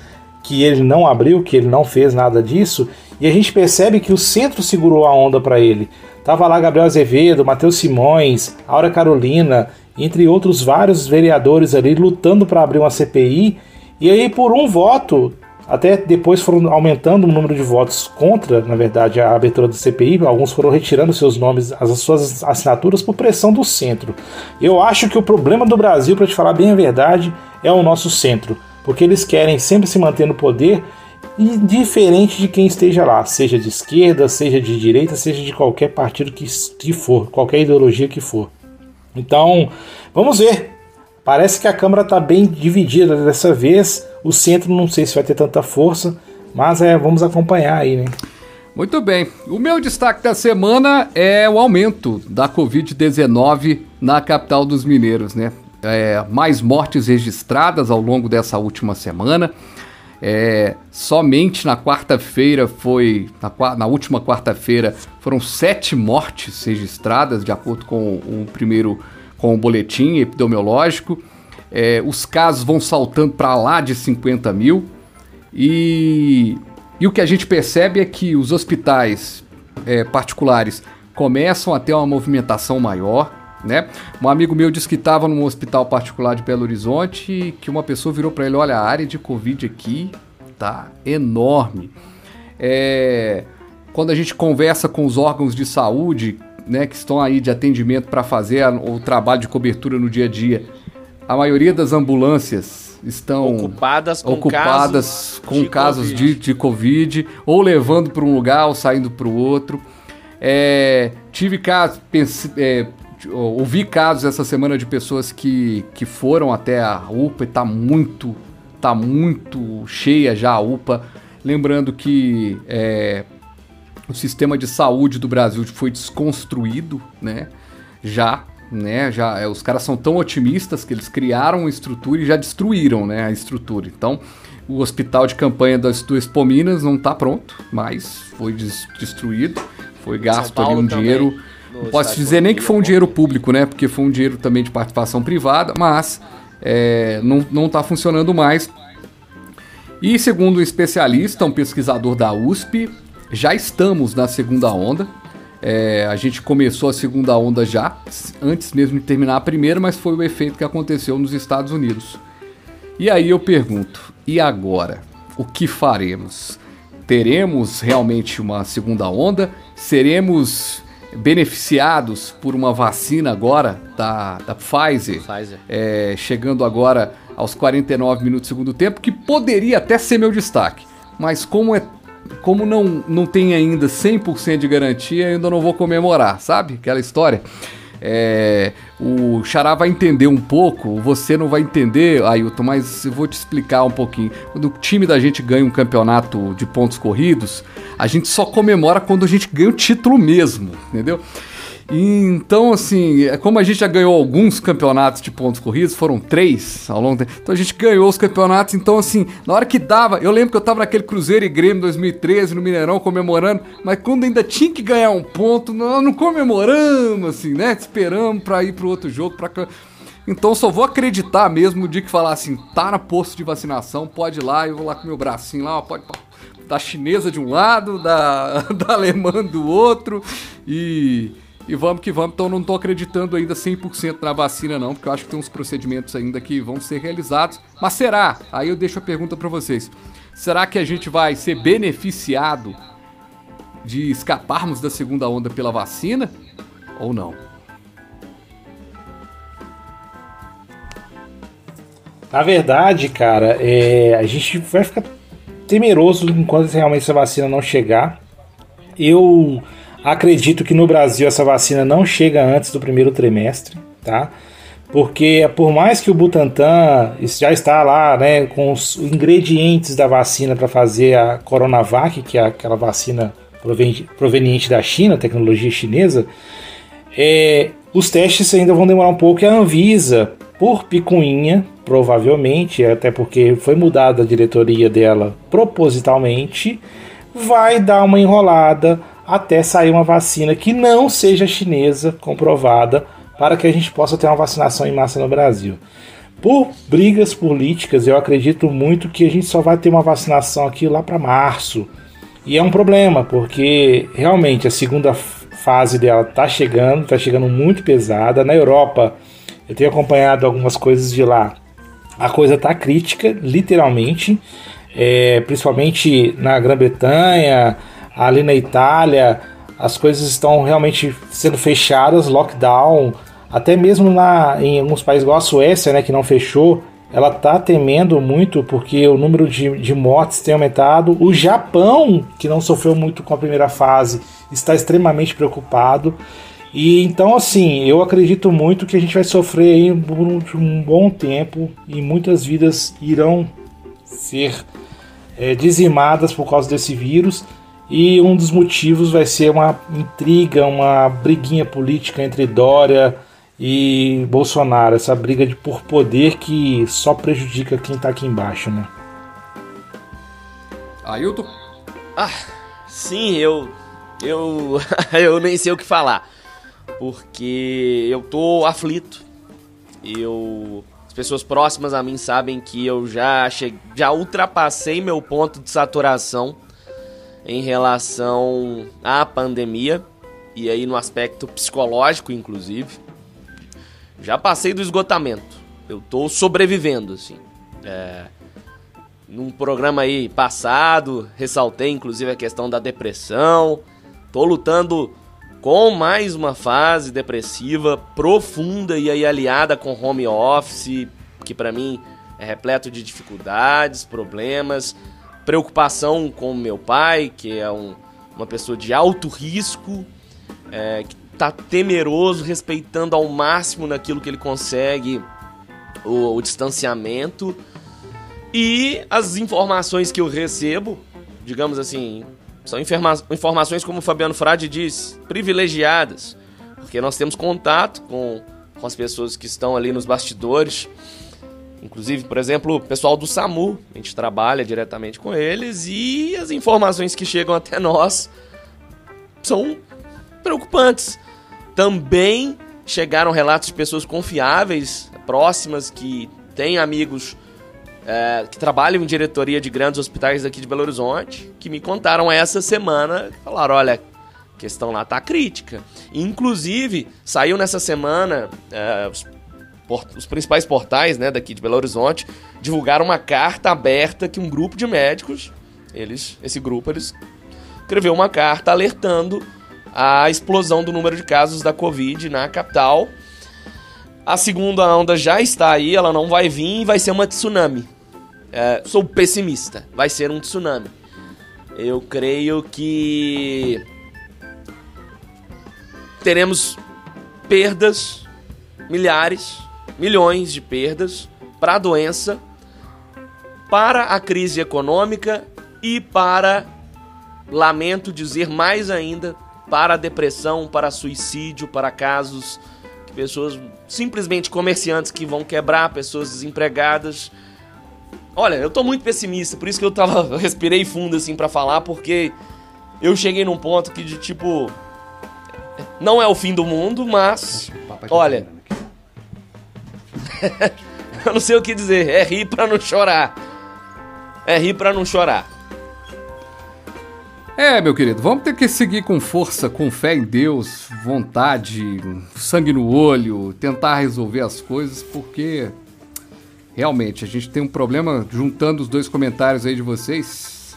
que ele não abriu, que ele não fez nada disso, e a gente percebe que o centro segurou a onda para ele. Tava lá Gabriel Azevedo, Matheus Simões, Aura Carolina, entre outros vários vereadores ali lutando para abrir uma CPI, e aí por um voto até depois foram aumentando o número de votos contra, na verdade, a abertura do CPI. Alguns foram retirando seus nomes, as suas assinaturas por pressão do centro. Eu acho que o problema do Brasil, para te falar bem a verdade, é o nosso centro, porque eles querem sempre se manter no poder indiferente de quem esteja lá, seja de esquerda, seja de direita, seja de qualquer partido que, que for, qualquer ideologia que for. Então, vamos ver. Parece que a Câmara está bem dividida dessa vez. O centro não sei se vai ter tanta força, mas é, vamos acompanhar aí, né? Muito bem. O meu destaque da semana é o aumento da Covid-19 na capital dos mineiros, né? É, mais mortes registradas ao longo dessa última semana. É, somente na quarta-feira foi. Na, na última quarta-feira foram sete mortes registradas, de acordo com o primeiro com o boletim epidemiológico. É, os casos vão saltando para lá de 50 mil. E, e o que a gente percebe é que os hospitais é, particulares começam a ter uma movimentação maior. Né? Um amigo meu disse que estava num hospital particular de Belo Horizonte e que uma pessoa virou para ele: olha, a área de Covid aqui tá enorme. É, quando a gente conversa com os órgãos de saúde né, que estão aí de atendimento para fazer o trabalho de cobertura no dia a dia, a maioria das ambulâncias estão ocupadas com ocupadas casos, com de, casos COVID. De, de Covid, ou levando para um lugar ou saindo para o outro. É, tive casos, é, ouvi casos essa semana de pessoas que, que foram até a UPA e tá muito, tá muito cheia já a UPA. Lembrando que é, o sistema de saúde do Brasil foi desconstruído, né? Já, né? Já, é, os caras são tão otimistas que eles criaram uma estrutura e já destruíram, né? A estrutura. Então, o hospital de campanha das do Expo Minas não está pronto, mas foi des destruído, foi gasto ali um também, dinheiro. Não posso dizer nem que foi um dinheiro público, né? Porque foi um dinheiro também de participação privada, mas é, não, não tá funcionando mais. E segundo um especialista, um pesquisador da USP, já estamos na segunda onda. É, a gente começou a segunda onda já, antes mesmo de terminar a primeira, mas foi o efeito que aconteceu nos Estados Unidos. E aí eu pergunto: e agora? O que faremos? Teremos realmente uma segunda onda? Seremos beneficiados por uma vacina agora da, da Pfizer, Pfizer. É, chegando agora aos 49 minutos do segundo tempo, que poderia até ser meu destaque. Mas como é como não, não tem ainda 100% de garantia, ainda não vou comemorar, sabe? Aquela história. É, o Xará vai entender um pouco, você não vai entender, Ailton, mas eu vou te explicar um pouquinho. Quando o time da gente ganha um campeonato de pontos corridos, a gente só comemora quando a gente ganha o título mesmo, entendeu? Então, assim, é como a gente já ganhou alguns campeonatos de pontos corridos, foram três ao longo do tempo. Então a gente ganhou os campeonatos. Então, assim, na hora que dava, eu lembro que eu tava naquele Cruzeiro e Grêmio 2013 no Mineirão comemorando, mas quando ainda tinha que ganhar um ponto, nós não comemoramos, assim, né? Esperamos pra ir pro outro jogo. Pra... Então só vou acreditar mesmo o dia que falar assim, tá na posto de vacinação, pode ir lá, eu vou lá com meu bracinho lá, ó, pode da chinesa de um lado, da, da alemã do outro e e vamos que vamos. Então não estou acreditando ainda 100% na vacina não, porque eu acho que tem uns procedimentos ainda que vão ser realizados. Mas será? Aí eu deixo a pergunta para vocês. Será que a gente vai ser beneficiado de escaparmos da segunda onda pela vacina ou não? Na verdade, cara, é, a gente vai ficar temeroso enquanto realmente essa vacina não chegar. Eu Acredito que no Brasil essa vacina não chega antes do primeiro trimestre, tá? porque por mais que o Butantan já está lá né, com os ingredientes da vacina para fazer a Coronavac, que é aquela vacina proveniente da China, tecnologia chinesa, é, os testes ainda vão demorar um pouco e a Anvisa, por picuinha, provavelmente, até porque foi mudada a diretoria dela propositalmente, vai dar uma enrolada até sair uma vacina que não seja chinesa comprovada para que a gente possa ter uma vacinação em massa no Brasil. Por brigas políticas, eu acredito muito que a gente só vai ter uma vacinação aqui lá para março. E é um problema, porque realmente a segunda fase dela está chegando, está chegando muito pesada. Na Europa, eu tenho acompanhado algumas coisas de lá. A coisa está crítica, literalmente, é, principalmente na Grã-Bretanha, ali na Itália, as coisas estão realmente sendo fechadas, lockdown, até mesmo na, em alguns países igual a Suécia, né, que não fechou, ela está temendo muito porque o número de, de mortes tem aumentado. O Japão, que não sofreu muito com a primeira fase, está extremamente preocupado. E então, assim, eu acredito muito que a gente vai sofrer aí por um, um bom tempo e muitas vidas irão ser é, dizimadas por causa desse vírus. E um dos motivos vai ser uma intriga, uma briguinha política entre Dória e Bolsonaro, essa briga de por poder que só prejudica quem tá aqui embaixo, né? Ailton? Ah, sim, eu. Eu. eu nem sei o que falar. Porque eu tô aflito. Eu. As pessoas próximas a mim sabem que eu já, che... já ultrapassei meu ponto de saturação em relação à pandemia. E aí no aspecto psicológico, inclusive já passei do esgotamento. Eu tô sobrevivendo, assim. É, num programa aí passado, ressaltei inclusive a questão da depressão. Tô lutando com mais uma fase depressiva profunda e aí aliada com home office, que para mim é repleto de dificuldades, problemas, preocupação com meu pai, que é um, uma pessoa de alto risco, é, que tá temeroso, respeitando ao máximo naquilo que ele consegue o, o distanciamento. E as informações que eu recebo, digamos assim, são informa informações, como o Fabiano Frade diz, privilegiadas. Porque nós temos contato com, com as pessoas que estão ali nos bastidores. Inclusive, por exemplo, o pessoal do SAMU, a gente trabalha diretamente com eles e as informações que chegam até nós são preocupantes. Também chegaram relatos de pessoas confiáveis, próximas, que têm amigos é, que trabalham em diretoria de grandes hospitais aqui de Belo Horizonte, que me contaram essa semana, falaram, olha, a questão lá tá crítica. Inclusive, saiu nessa semana, é, os, principais portais né, daqui de Belo Horizonte divulgaram uma carta aberta que um grupo de médicos, eles, esse grupo, eles escreveu uma carta alertando a explosão do número de casos da Covid na capital. A segunda onda já está aí, ela não vai vir e vai ser uma tsunami. É, sou pessimista, vai ser um tsunami. Eu creio que teremos perdas, milhares, milhões de perdas para a doença, para a crise econômica e para, lamento dizer mais ainda, para a depressão, para suicídio, para casos que pessoas simplesmente comerciantes que vão quebrar, pessoas desempregadas. Olha, eu tô muito pessimista, por isso que eu tava eu respirei fundo assim para falar, porque eu cheguei num ponto que de tipo não é o fim do mundo, mas olha, eu não sei o que dizer, é rir para não chorar. É rir para não chorar. É, meu querido, vamos ter que seguir com força, com fé em Deus, vontade, sangue no olho, tentar resolver as coisas, porque realmente a gente tem um problema, juntando os dois comentários aí de vocês.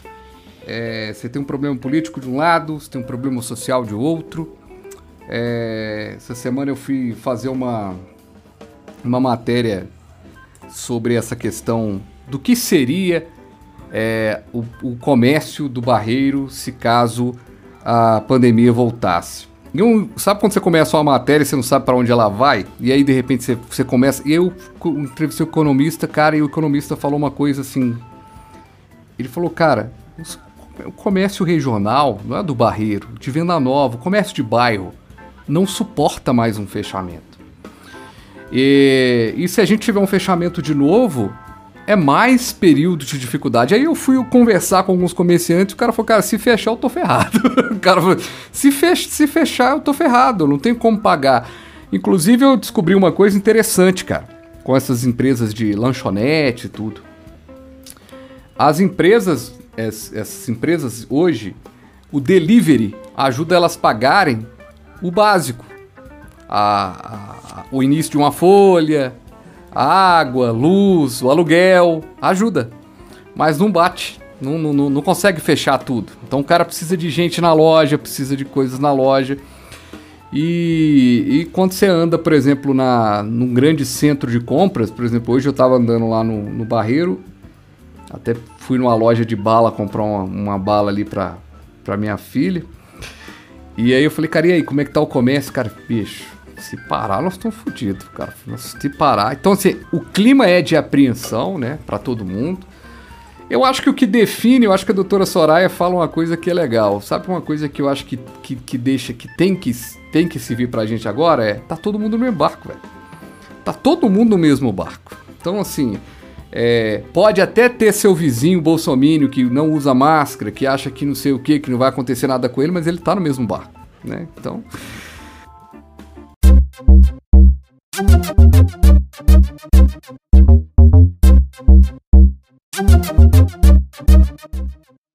É, você tem um problema político de um lado, você tem um problema social de outro. É, essa semana eu fui fazer uma, uma matéria sobre essa questão do que seria é, o, o comércio do Barreiro se caso a pandemia voltasse. Eu, sabe quando você começa uma matéria e você não sabe para onde ela vai? E aí, de repente, você, você começa. E eu entrevistei o economista, cara, e o economista falou uma coisa assim. Ele falou, cara, o comércio regional, não é do Barreiro, de Venda Nova, o comércio de bairro, não suporta mais um fechamento. E, e se a gente tiver um fechamento de novo, é mais período de dificuldade. Aí eu fui conversar com alguns comerciantes, o cara falou, cara, se fechar eu tô ferrado. o cara falou, se, fech se fechar eu tô ferrado, não tem como pagar. Inclusive eu descobri uma coisa interessante, cara, com essas empresas de lanchonete e tudo. As empresas, essas empresas hoje, o delivery ajuda elas a pagarem o básico. A, a, o início de uma folha, a água, luz, o aluguel, ajuda. Mas não bate, não, não, não consegue fechar tudo. Então o cara precisa de gente na loja, precisa de coisas na loja. E, e quando você anda, por exemplo, na, num grande centro de compras, por exemplo, hoje eu estava andando lá no, no Barreiro, até fui numa loja de bala comprar uma, uma bala ali para minha filha. E aí eu falei, cara, e aí, como é que tá o comércio? Cara, bicho, se parar, nós estamos fodidos, cara. Se parar. Então, assim, o clima é de apreensão, né, para todo mundo. Eu acho que o que define, eu acho que a doutora Soraya fala uma coisa que é legal. Sabe uma coisa que eu acho que, que, que deixa, que tem que tem que servir pra gente agora? É, tá todo mundo no mesmo barco, velho. Tá todo mundo no mesmo barco. Então, assim, é, pode até ter seu vizinho bolsomínio que não usa máscara, que acha que não sei o que, que não vai acontecer nada com ele, mas ele tá no mesmo barco, né? Então,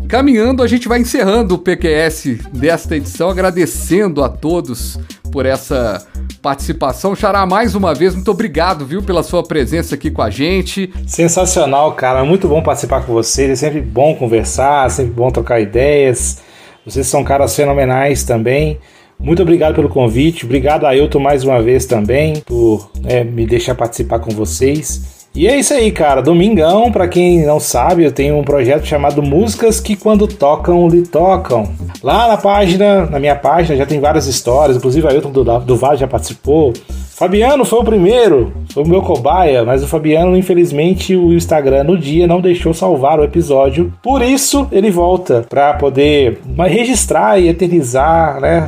Caminhando, a gente vai encerrando o PQS desta edição, agradecendo a todos por essa participação. Xará, mais uma vez, muito obrigado, viu, pela sua presença aqui com a gente. Sensacional, cara. Muito bom participar com vocês. É sempre bom conversar, sempre bom trocar ideias. Vocês são caras fenomenais também. Muito obrigado pelo convite, obrigado a Ailton mais uma vez também por é, me deixar participar com vocês. E é isso aí, cara. Domingão, para quem não sabe, eu tenho um projeto chamado Músicas que quando tocam, lhe tocam. Lá na página, na minha página, já tem várias histórias, inclusive a Ailton do, do Vale já participou. Fabiano foi o primeiro, foi o meu cobaia, mas o Fabiano, infelizmente, o Instagram no dia não deixou salvar o episódio. Por isso, ele volta para poder registrar e eternizar, né?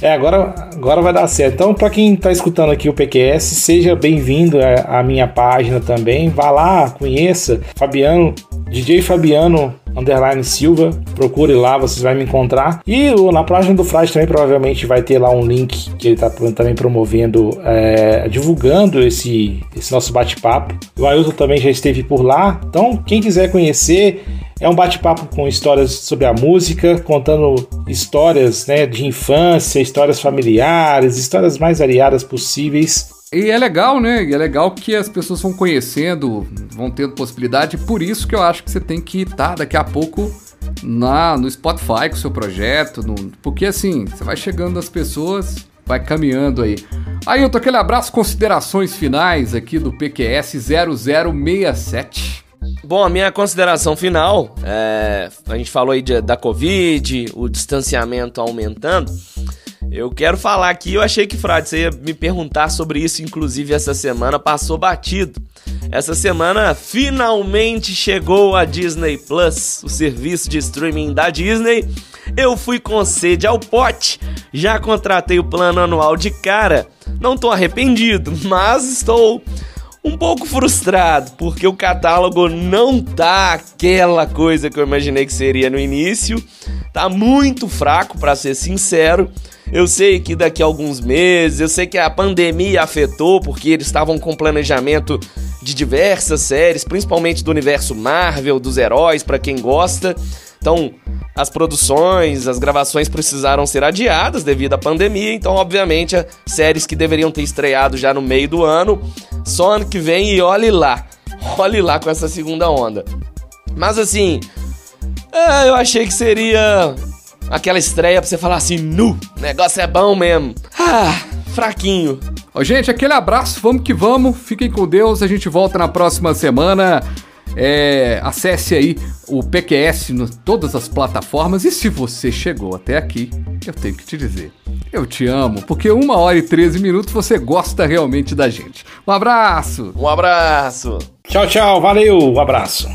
É, agora, agora vai dar certo. Então, para quem está escutando aqui o PQS, seja bem-vindo à minha página também. Vá lá, conheça Fabiano, DJ Fabiano underline Silva, procure lá, vocês vão me encontrar. E na página do Frade também provavelmente vai ter lá um link que ele está também promovendo, é, divulgando esse, esse nosso bate-papo. O Ailton também já esteve por lá. Então, quem quiser conhecer, é um bate-papo com histórias sobre a música, contando histórias né, de infância, histórias familiares, histórias mais variadas possíveis. E é legal, né? E é legal que as pessoas vão conhecendo, vão tendo possibilidade. Por isso que eu acho que você tem que estar daqui a pouco na no Spotify com o seu projeto, no, porque assim, você vai chegando as pessoas, vai caminhando aí. Aí eu tô aquele abraço, considerações finais aqui do PQS 0067. Bom, a minha consideração final, é, a gente falou aí de, da Covid, o distanciamento aumentando. Eu quero falar aqui, eu achei que, Frade, você ia me perguntar sobre isso, inclusive essa semana passou batido. Essa semana finalmente chegou a Disney Plus, o serviço de streaming da Disney. Eu fui com sede ao pote, já contratei o plano anual de cara. Não tô arrependido, mas estou um pouco frustrado, porque o catálogo não tá aquela coisa que eu imaginei que seria no início. Tá muito fraco, para ser sincero. Eu sei que daqui a alguns meses, eu sei que a pandemia afetou, porque eles estavam com planejamento de diversas séries, principalmente do universo Marvel, dos heróis, para quem gosta. Então, as produções, as gravações precisaram ser adiadas devido à pandemia, então, obviamente, séries que deveriam ter estreado já no meio do ano, só ano que vem e olhe lá. Olhe lá com essa segunda onda. Mas assim, é, eu achei que seria aquela estreia pra você falar assim, nu, negócio é bom mesmo. Ah, fraquinho. Ó, gente, aquele abraço, vamos que vamos. Fiquem com Deus, a gente volta na próxima semana. É, acesse aí o PQS em todas as plataformas. E se você chegou até aqui, eu tenho que te dizer, eu te amo, porque uma hora e 13 minutos você gosta realmente da gente. Um abraço! Um abraço! Tchau, tchau, valeu, um abraço.